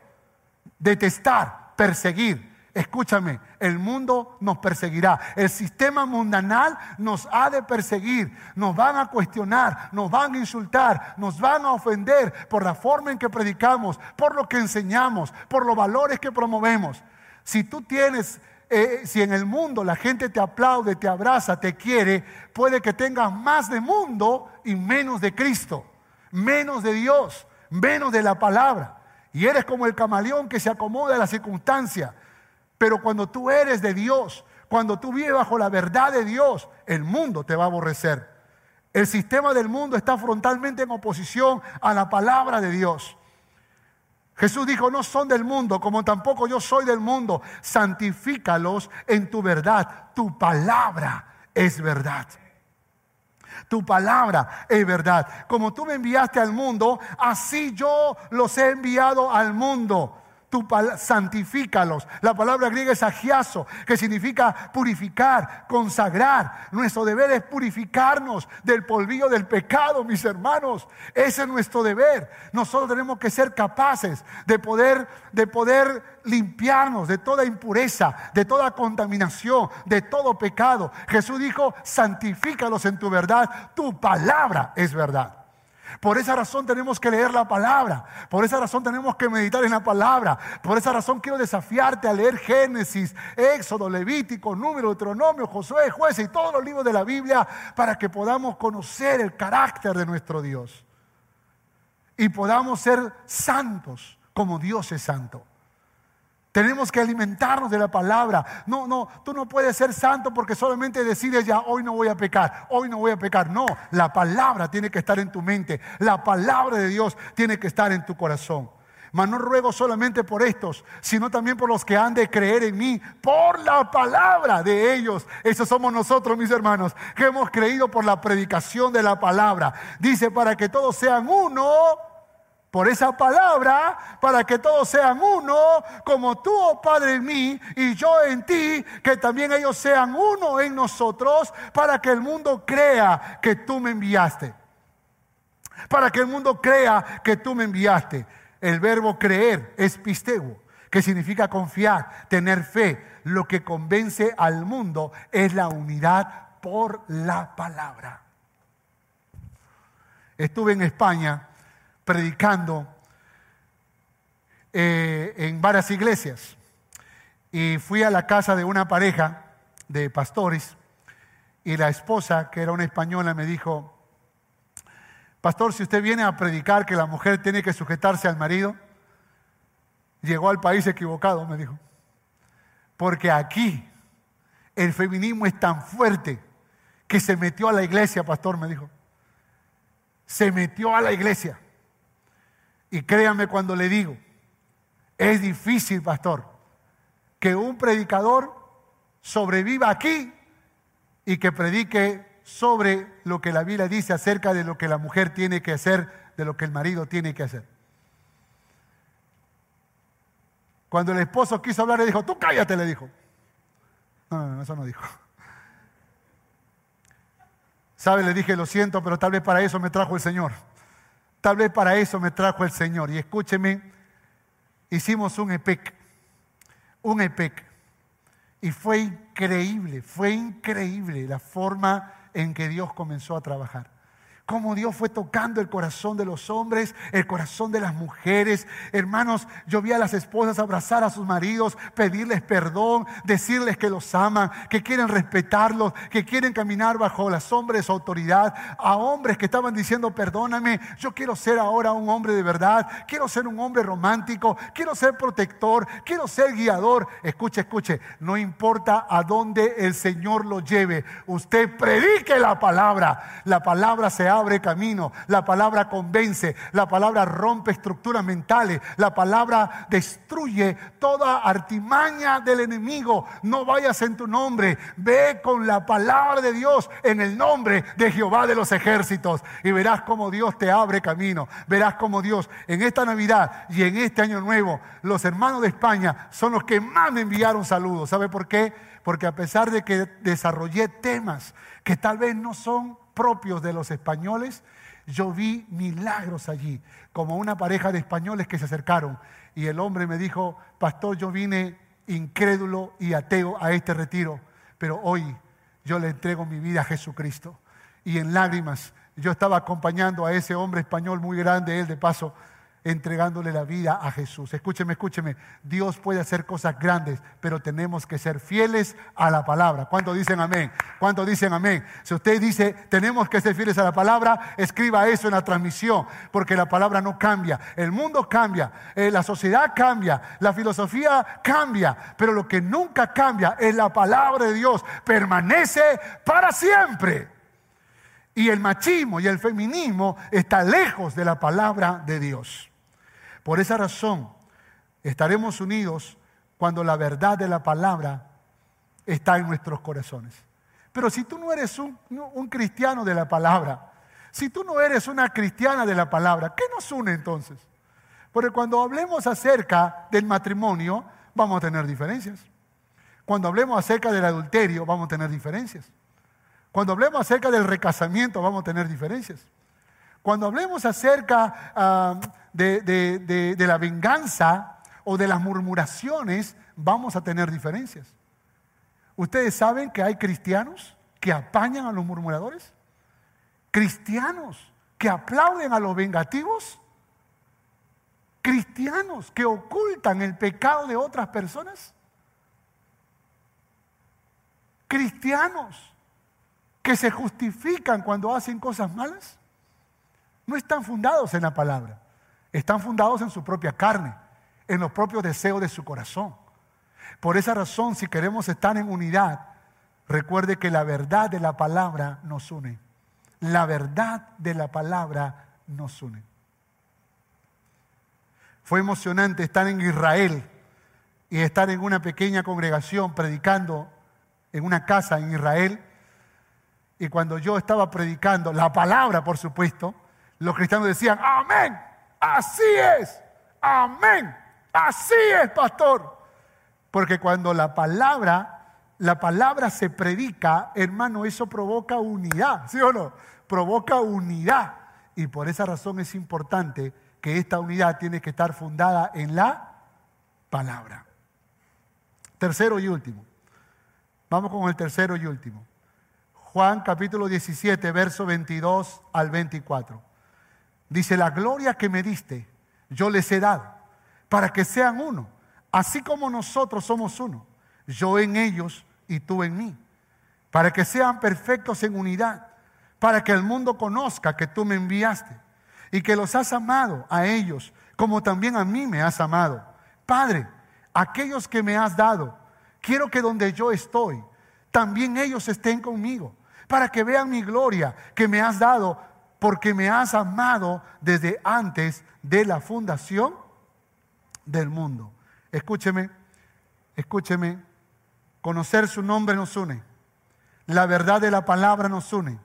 detestar, perseguir. Escúchame, el mundo nos perseguirá. El sistema mundanal nos ha de perseguir. Nos van a cuestionar, nos van a insultar, nos van a ofender por la forma en que predicamos, por lo que enseñamos, por los valores que promovemos. Si tú tienes, eh, si en el mundo la gente te aplaude, te abraza, te quiere, puede que tengas más de mundo y menos de Cristo, menos de Dios, menos de la palabra. Y eres como el camaleón que se acomoda a la circunstancia. Pero cuando tú eres de Dios, cuando tú vives bajo la verdad de Dios, el mundo te va a aborrecer. El sistema del mundo está frontalmente en oposición a la palabra de Dios. Jesús dijo, no son del mundo, como tampoco yo soy del mundo. Santifícalos en tu verdad. Tu palabra es verdad. Tu palabra es verdad. Como tú me enviaste al mundo, así yo los he enviado al mundo tu santifícalos. La palabra griega es agiazo, que significa purificar, consagrar. Nuestro deber es purificarnos del polvillo del pecado, mis hermanos. Ese es nuestro deber. Nosotros tenemos que ser capaces de poder, de poder limpiarnos de toda impureza, de toda contaminación, de todo pecado. Jesús dijo, santifícalos en tu verdad. Tu palabra es verdad. Por esa razón tenemos que leer la palabra. Por esa razón tenemos que meditar en la palabra. Por esa razón quiero desafiarte a leer Génesis, Éxodo, Levítico, Número, Deuteronomio, Josué, Jueces y todos los libros de la Biblia para que podamos conocer el carácter de nuestro Dios. Y podamos ser santos como Dios es santo. Tenemos que alimentarnos de la palabra. No, no, tú no puedes ser santo porque solamente decides ya, hoy no voy a pecar, hoy no voy a pecar. No, la palabra tiene que estar en tu mente. La palabra de Dios tiene que estar en tu corazón. Mas no ruego solamente por estos, sino también por los que han de creer en mí, por la palabra de ellos. Esos somos nosotros, mis hermanos, que hemos creído por la predicación de la palabra. Dice, para que todos sean uno por esa palabra, para que todos sean uno, como tú, oh Padre, en mí y yo en ti, que también ellos sean uno en nosotros, para que el mundo crea que tú me enviaste. Para que el mundo crea que tú me enviaste. El verbo creer es pistego, que significa confiar, tener fe. Lo que convence al mundo es la unidad por la palabra. Estuve en España predicando eh, en varias iglesias. Y fui a la casa de una pareja de pastores y la esposa, que era una española, me dijo, pastor, si usted viene a predicar que la mujer tiene que sujetarse al marido, llegó al país equivocado, me dijo. Porque aquí el feminismo es tan fuerte que se metió a la iglesia, pastor, me dijo. Se metió a la iglesia. Y créame cuando le digo, es difícil, pastor, que un predicador sobreviva aquí y que predique sobre lo que la Biblia dice acerca de lo que la mujer tiene que hacer, de lo que el marido tiene que hacer. Cuando el esposo quiso hablar, le dijo, tú cállate, le dijo. No, no, no, eso no dijo. ¿Sabe? Le dije, lo siento, pero tal vez para eso me trajo el Señor. Tal vez para eso me trajo el Señor. Y escúcheme, hicimos un EPEC, un EPEC. Y fue increíble, fue increíble la forma en que Dios comenzó a trabajar cómo Dios fue tocando el corazón de los hombres, el corazón de las mujeres. Hermanos, yo vi a las esposas abrazar a sus maridos, pedirles perdón, decirles que los aman, que quieren respetarlos, que quieren caminar bajo las sombras de su autoridad. A hombres que estaban diciendo, perdóname, yo quiero ser ahora un hombre de verdad, quiero ser un hombre romántico, quiero ser protector, quiero ser guiador. Escuche, escuche, no importa a dónde el Señor lo lleve, usted predique la palabra. La palabra se abre camino, la palabra convence, la palabra rompe estructuras mentales, la palabra destruye toda artimaña del enemigo. No vayas en tu nombre, ve con la palabra de Dios en el nombre de Jehová de los ejércitos y verás cómo Dios te abre camino, verás cómo Dios en esta Navidad y en este año nuevo, los hermanos de España son los que más me enviaron saludos. ¿Sabe por qué? Porque a pesar de que desarrollé temas que tal vez no son propios de los españoles, yo vi milagros allí, como una pareja de españoles que se acercaron y el hombre me dijo, pastor, yo vine incrédulo y ateo a este retiro, pero hoy yo le entrego mi vida a Jesucristo. Y en lágrimas yo estaba acompañando a ese hombre español muy grande, él de paso, entregándole la vida a Jesús. Escúcheme, escúcheme. Dios puede hacer cosas grandes, pero tenemos que ser fieles a la palabra. ¿Cuántos dicen amén? ¿Cuántos dicen amén? Si usted dice, tenemos que ser fieles a la palabra, escriba eso en la transmisión, porque la palabra no cambia. El mundo cambia, eh, la sociedad cambia, la filosofía cambia, pero lo que nunca cambia es la palabra de Dios. Permanece para siempre. Y el machismo y el feminismo está lejos de la palabra de Dios. Por esa razón, estaremos unidos cuando la verdad de la palabra está en nuestros corazones. Pero si tú no eres un, un, cristiano de la palabra, si tú no eres una cristiana de la palabra, ¿qué nos une entonces? Porque cuando hablemos acerca del matrimonio, vamos a tener diferencias. Cuando hablemos acerca del adulterio, vamos a tener diferencias. Cuando hablemos acerca del recasamiento vamos a tener diferencias. Cuando hablemos acerca ah, de, la venganza o de las murmuraciones, vamos a tener diferencias. ¿Ustedes saben que hay cristianos que apañan a los murmuradores? ¿Cristianos que aplauden a los vengativos? ¿Cristianos que ocultan el pecado de otras personas? ¿Cristianos que se justifican cuando hacen cosas malas, no están fundados en la palabra, están fundados en su propia carne, en los propios deseos de su corazón. Por esa razón, si queremos estar en unidad, recuerde que la verdad de la palabra nos une. La verdad de la palabra nos une. Fue emocionante estar en Israel y estar en una pequeña congregación predicando en una casa en Israel y cuando yo estaba predicando la palabra, por supuesto, los cristianos decían, amén, así es, amén, así es, pastor. Porque cuando la palabra, la palabra se predica, hermano, eso provoca unidad, ¿sí o no? Provoca unidad. Y por esa razón es importante que esta unidad tiene que estar fundada en la palabra. Tercero y último. Vamos con el tercero y último. Juan capítulo 17, verso 22 al 24. Dice, la gloria que me diste, yo les he dado, para que sean uno, así como nosotros somos uno, yo en ellos y tú en mí, para que sean perfectos en unidad, para que el mundo conozca que tú me enviaste y que los has amado a ellos, como también a mí me has amado. Padre, aquellos que me has dado, quiero que donde yo estoy, también ellos estén conmigo para que vean mi gloria que me has dado, porque me has amado desde antes de la fundación del mundo. Escúcheme, escúcheme, conocer su nombre nos une, la verdad de la palabra nos une,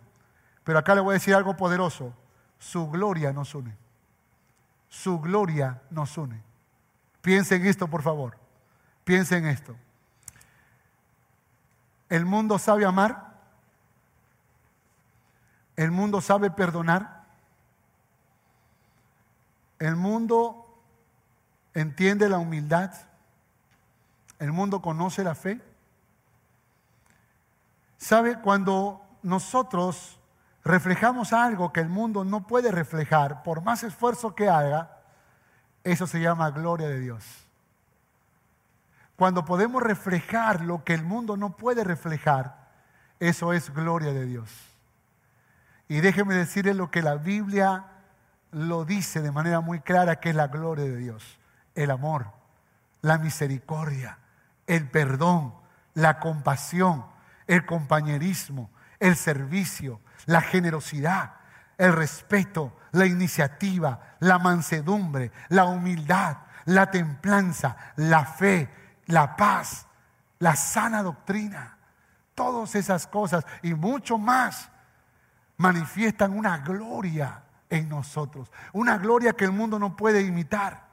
pero acá le voy a decir algo poderoso, su gloria nos une, su gloria nos une. Piensen en esto, por favor, piensen en esto. El mundo sabe amar, el mundo sabe perdonar. El mundo entiende la humildad. El mundo conoce la fe. ¿Sabe? Cuando nosotros reflejamos algo que el mundo no puede reflejar, por más esfuerzo que haga, eso se llama gloria de Dios. Cuando podemos reflejar lo que el mundo no puede reflejar, eso es gloria de Dios. Y déjeme decirle lo que la Biblia lo dice de manera muy clara, que es la gloria de Dios. El amor, la misericordia, el perdón, la compasión, el compañerismo, el servicio, la generosidad, el respeto, la iniciativa, la mansedumbre, la humildad, la templanza, la fe, la paz, la sana doctrina. Todas esas cosas y mucho más manifiestan una gloria en nosotros, una gloria que el mundo no puede imitar.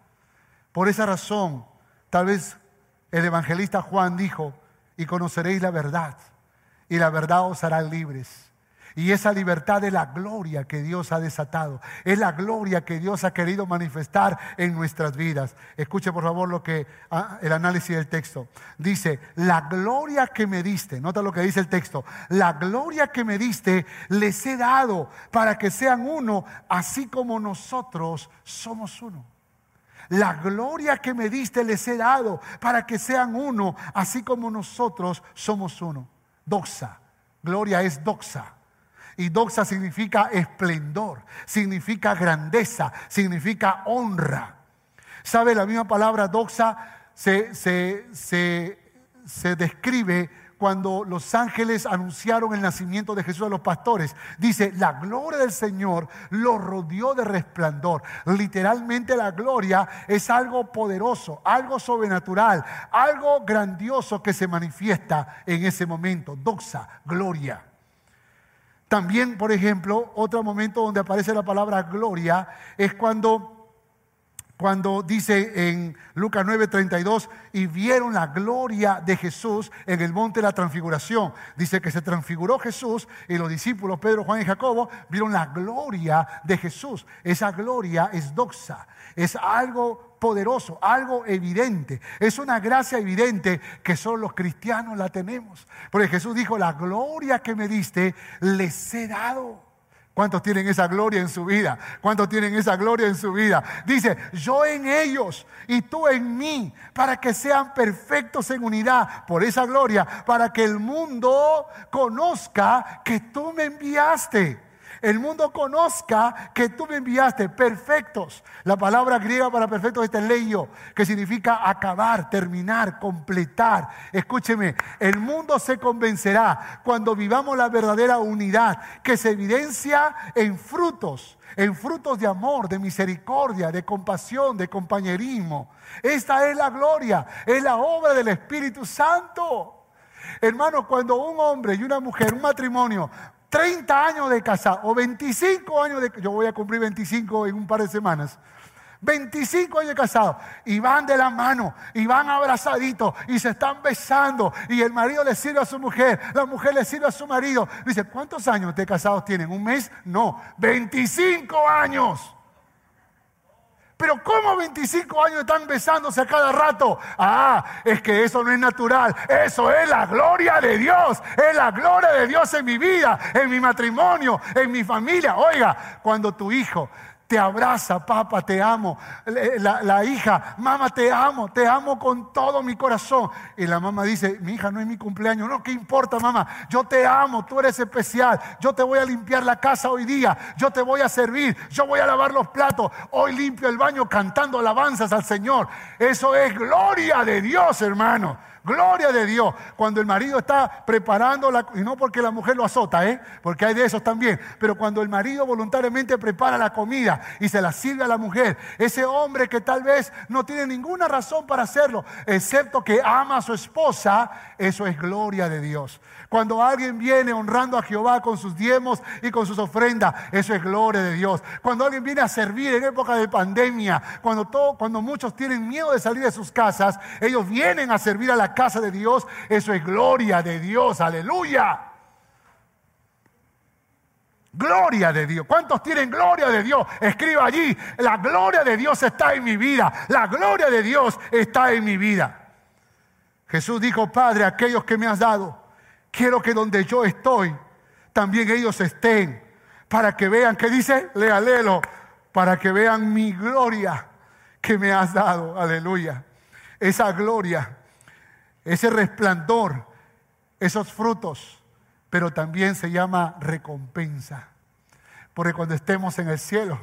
Por esa razón, tal vez el evangelista Juan dijo, y conoceréis la verdad, y la verdad os hará libres. Y esa libertad es la gloria que Dios ha desatado. Es la gloria que Dios ha querido manifestar en nuestras vidas. Escuche por favor lo que ah, el análisis del texto. Dice, la gloria que me diste, nota lo que dice el texto, la gloria que me diste les he dado para que sean uno, así como nosotros somos uno. La gloria que me diste les he dado para que sean uno, así como nosotros somos uno. Doxa. Gloria es doxa. Y doxa significa esplendor, significa grandeza, significa honra. ¿Sabe? La misma palabra doxa se, se, se describe cuando los ángeles anunciaron el nacimiento de Jesús a los pastores. Dice, la gloria del Señor lo rodeó de resplandor. Literalmente la gloria es algo poderoso, algo sobrenatural, algo grandioso que se manifiesta en ese momento. Doxa, gloria. También, por ejemplo, otro momento donde aparece la palabra gloria es cuando cuando dice en Lucas 9:32, y vieron la gloria de Jesús en el monte de la transfiguración. Dice que se transfiguró Jesús y los discípulos, Pedro, Juan y Jacobo, vieron la gloria de Jesús. Esa gloria es doxa, es algo poderoso, algo evidente. Es una gracia evidente que solo los cristianos la tenemos. Porque Jesús dijo, la gloria que me diste, les he dado. ¿Cuántos tienen esa gloria en su vida? ¿Cuántos tienen esa gloria en su vida? Dice, yo en ellos y tú en mí, para que sean perfectos en unidad por esa gloria, para que el mundo conozca que tú me enviaste el mundo conozca que tú me enviaste perfectos. La palabra griega para perfectos es teleio, que significa acabar, terminar, completar. Escúcheme, el mundo se convencerá cuando vivamos la verdadera unidad que se evidencia en frutos, en frutos de amor, de misericordia, de compasión, de compañerismo. Esta es la gloria, es la obra del Espíritu Santo. Hermano, cuando un hombre y una mujer, un matrimonio, 30 años de casado o 25 años de yo voy a cumplir 25 en un par de semanas. 25 años de casado y van de la mano y van abrazaditos y se están besando y el marido le sirve a su mujer, la mujer le sirve a su marido. Dice, ¿cuántos años de casados tienen? ¿Un mes? No, 25 años. Pero ¿cómo 25 años están besándose a cada rato? Ah, es que eso no es natural. Eso es la gloria de Dios. Es la gloria de Dios en mi vida, en mi matrimonio, en mi familia. Oiga, cuando tu hijo te abraza, papá, te amo. La, hija, mamá, te amo, te amo con todo mi corazón. Y la mamá dice, mi hija no es mi cumpleaños. No, ¿qué importa, mamá? Yo te amo, tú eres especial. Yo te voy a limpiar la casa hoy día. Yo te voy a servir. Yo voy a lavar los platos. Hoy limpio el baño cantando alabanzas al Señor. Eso es gloria de Dios, hermano. Gloria de Dios. Cuando el marido está preparando la... Y no porque la mujer lo azota, ¿eh? Porque hay de esos también. Pero cuando el marido voluntariamente prepara la comida y se la sirve a la mujer, ese hombre que tal vez no tiene ninguna razón para hacerlo, excepto que ama a su esposa, eso es gloria de Dios. Cuando alguien viene honrando a Jehová con sus diezmos y con sus ofrendas, eso es gloria de Dios. Cuando alguien viene a servir en época de pandemia, cuando, todo, cuando muchos tienen miedo de salir de sus casas, ellos vienen a servir a la casa de Dios, eso es gloria de Dios, aleluya. Gloria de Dios. ¿Cuántos tienen gloria de Dios? Escriba allí, la gloria de Dios está en mi vida. La gloria de Dios está en mi vida. Jesús dijo, Padre, aquellos que me has dado, quiero que donde yo estoy, también ellos estén, para que vean, ¿qué dice? Léalelo, para que vean mi gloria que me has dado, aleluya. Esa gloria, ese resplandor, esos frutos, pero también se llama recompensa. Porque cuando estemos en el cielo,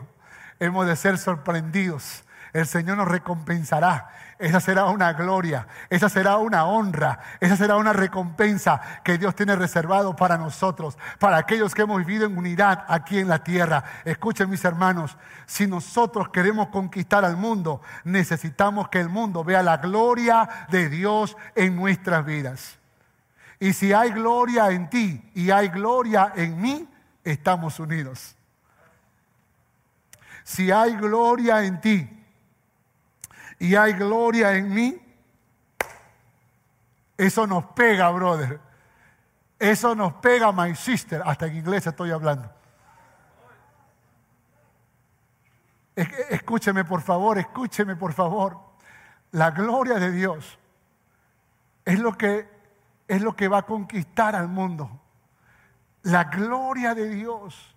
hemos de ser sorprendidos el Señor nos recompensará. Esa será una gloria, esa será una honra, esa será una recompensa que Dios tiene reservado para nosotros, para aquellos que hemos vivido en unidad aquí en la tierra. Escuchen mis hermanos, si nosotros queremos conquistar al mundo, necesitamos que el mundo vea la gloria de Dios en nuestras vidas. Y si hay gloria en ti y hay gloria en mí, estamos unidos. Si hay gloria en ti y hay gloria en mí, eso nos pega, brother. Eso nos pega, my sister. Hasta en inglés estoy hablando. Escúcheme por favor, escúcheme por favor. La gloria de Dios es lo que, es lo que va a conquistar al mundo. La gloria de Dios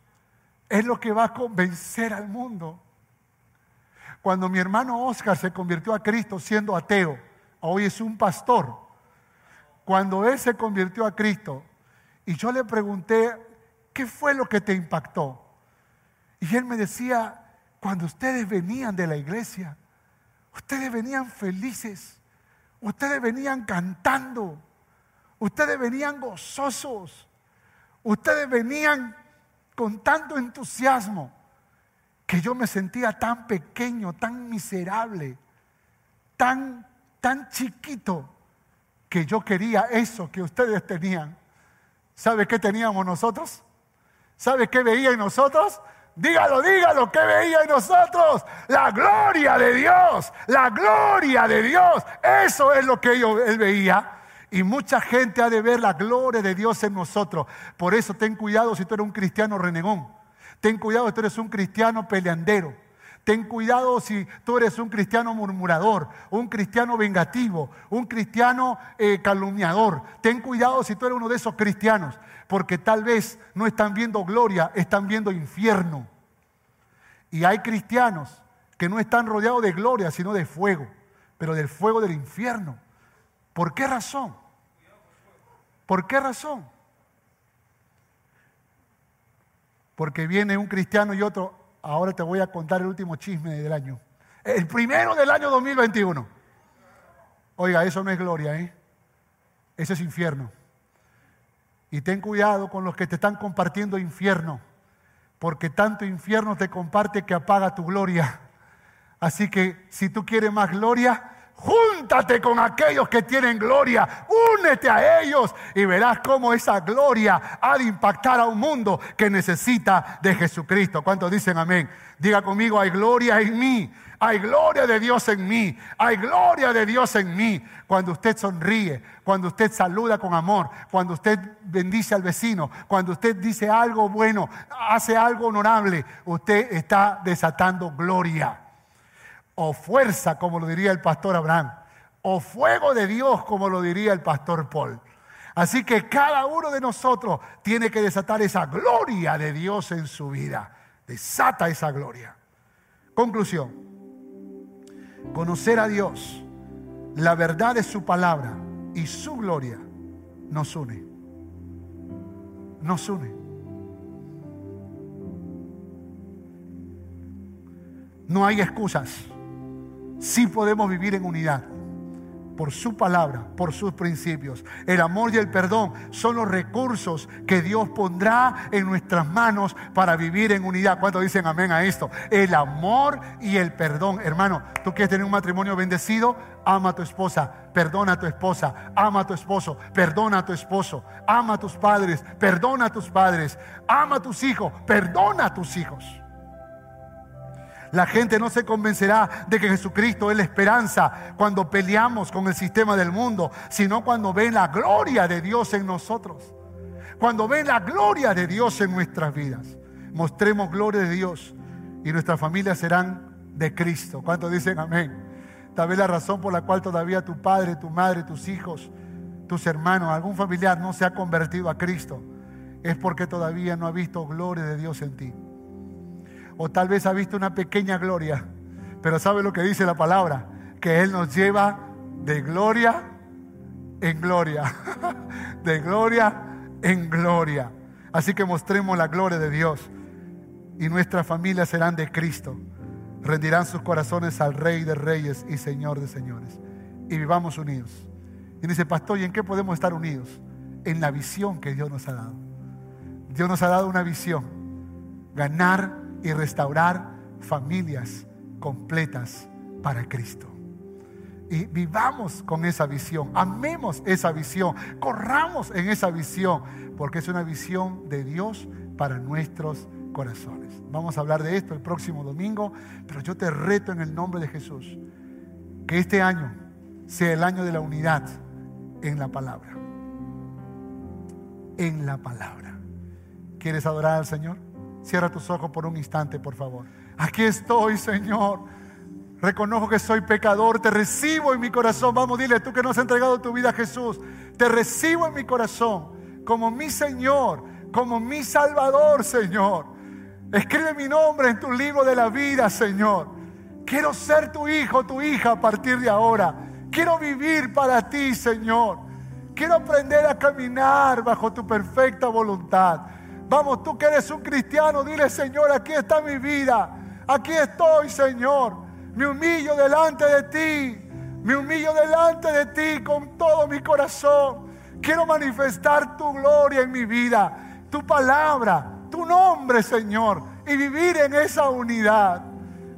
es lo que va a convencer al mundo. Cuando mi hermano Oscar se convirtió a Cristo siendo ateo, hoy es un pastor. Cuando él se convirtió a Cristo y yo le pregunté, ¿qué fue lo que te impactó? Y él me decía, cuando ustedes venían de la iglesia, ustedes venían felices, ustedes venían cantando, ustedes venían gozosos, ustedes venían con tanto entusiasmo que yo me sentía tan pequeño, tan miserable, tan, tan chiquito, que yo quería eso que ustedes tenían. ¿Sabe qué teníamos nosotros? ¿Sabe qué veía en nosotros? Dígalo, dígalo, ¿qué veía en nosotros? La gloria de Dios, la gloria de Dios. Eso es lo que él veía. Y mucha gente ha de ver la gloria de Dios en nosotros. Por eso ten cuidado si tú eres un cristiano renegón. Ten cuidado si tú eres un cristiano peleandero. Ten cuidado si tú eres un cristiano murmurador, un cristiano vengativo, un cristiano eh, calumniador. Ten cuidado si tú eres uno de esos cristianos, porque tal vez no están viendo gloria, están viendo infierno. Y hay cristianos que no están rodeados de gloria, sino de fuego, pero del fuego del infierno. ¿Por qué razón? ¿Por qué razón? Porque viene un cristiano y otro, ahora te voy a contar el último chisme del año. El primero del año 2021. Oiga, eso no es gloria, ¿eh? Es infierno. Y ten cuidado con los que te están compartiendo infierno, porque tanto infierno te comparte que apaga tu gloria. Así que si tú quieres más gloria, Júntate con aquellos que tienen gloria, únete a ellos y verás cómo esa gloria ha de impactar a un mundo que necesita de Jesucristo. ¿Cuántos dicen amén? Diga conmigo, hay gloria en mí, hay gloria de Dios en mí, hay gloria de Dios en mí. Cuando usted sonríe, cuando usted saluda con amor, cuando usted bendice al vecino, cuando usted dice algo bueno, hace algo honorable, usted está desatando gloria o fuerza, como lo diría el pastor Abraham, o fuego de Dios, como lo diría el pastor Paul. Así que cada uno de nosotros tiene que desatar esa gloria de Dios en su vida. Desata esa gloria. Conclusión. Conocer a Dios, la verdad de su palabra y su gloria nos une. Nos une. No hay excusas sí podemos vivir en unidad por su palabra, por sus principios. El amor y el perdón son los recursos que Dios pondrá en nuestras manos para vivir en unidad. ¿Cuántos dicen amén a esto? El amor y el perdón. Hermano, tú quieres tener un matrimonio bendecido, ama a tu esposa, perdona a tu esposa, ama a tu esposo, perdona a tu esposo, ama a tus padres, perdona a tus padres, ama a tus hijos, perdona a tus hijos. La gente no se convencerá de que Jesucristo es la esperanza cuando peleamos con el sistema del mundo, sino cuando ven la gloria de Dios en nosotros. Cuando ven la gloria de Dios en nuestras vidas. Mostremos gloria de Dios y nuestras familias serán de Cristo. ¿Cuántos dicen amén? Tal vez la razón por la cual todavía tu padre, tu madre, tus hijos, tus hermanos, algún familiar no se ha convertido a Cristo es porque todavía no ha visto gloria de Dios en ti. O tal vez ha visto una pequeña gloria. Pero ¿sabe lo que dice la palabra? Que Él nos lleva de gloria en gloria. De gloria en gloria. Así que mostremos la gloria de Dios. Y nuestras familias serán de Cristo. Rendirán sus corazones al Rey de Reyes y Señor de Señores. Y vivamos unidos. Y dice, pastor, ¿y en qué podemos estar unidos? En la visión que Dios nos ha dado. Dios nos ha dado una visión. Ganar y restaurar familias completas para Cristo. Y vivamos con esa visión, amemos esa visión, corramos en esa visión, porque es una visión de Dios para nuestros corazones. Vamos a hablar de esto el próximo domingo, pero yo te reto en el nombre de Jesús que este año sea el año de la unidad en la palabra. en la palabra. ¿Quieres adorar al Señor? Cierra tus ojos por un instante, por favor. Aquí estoy, Señor. Reconozco que soy pecador, te recibo en mi corazón. Vamos, dile tú que no has entregado tu vida a Jesús. Te recibo en mi corazón como mi Señor, como mi Salvador, Señor. Escribe mi nombre en tu libro de la vida, Señor. Quiero ser tu hijo, tu hija a partir de ahora. Quiero vivir para ti, Señor. Quiero aprender a caminar bajo tu perfecta voluntad. Vamos, tú que eres un cristiano, dile, Señor, aquí está mi vida. Aquí estoy, Señor. Me humillo delante de ti. Me humillo delante de ti con todo mi corazón. Quiero manifestar tu gloria en mi vida, tu palabra, tu nombre, Señor, y vivir en esa unidad.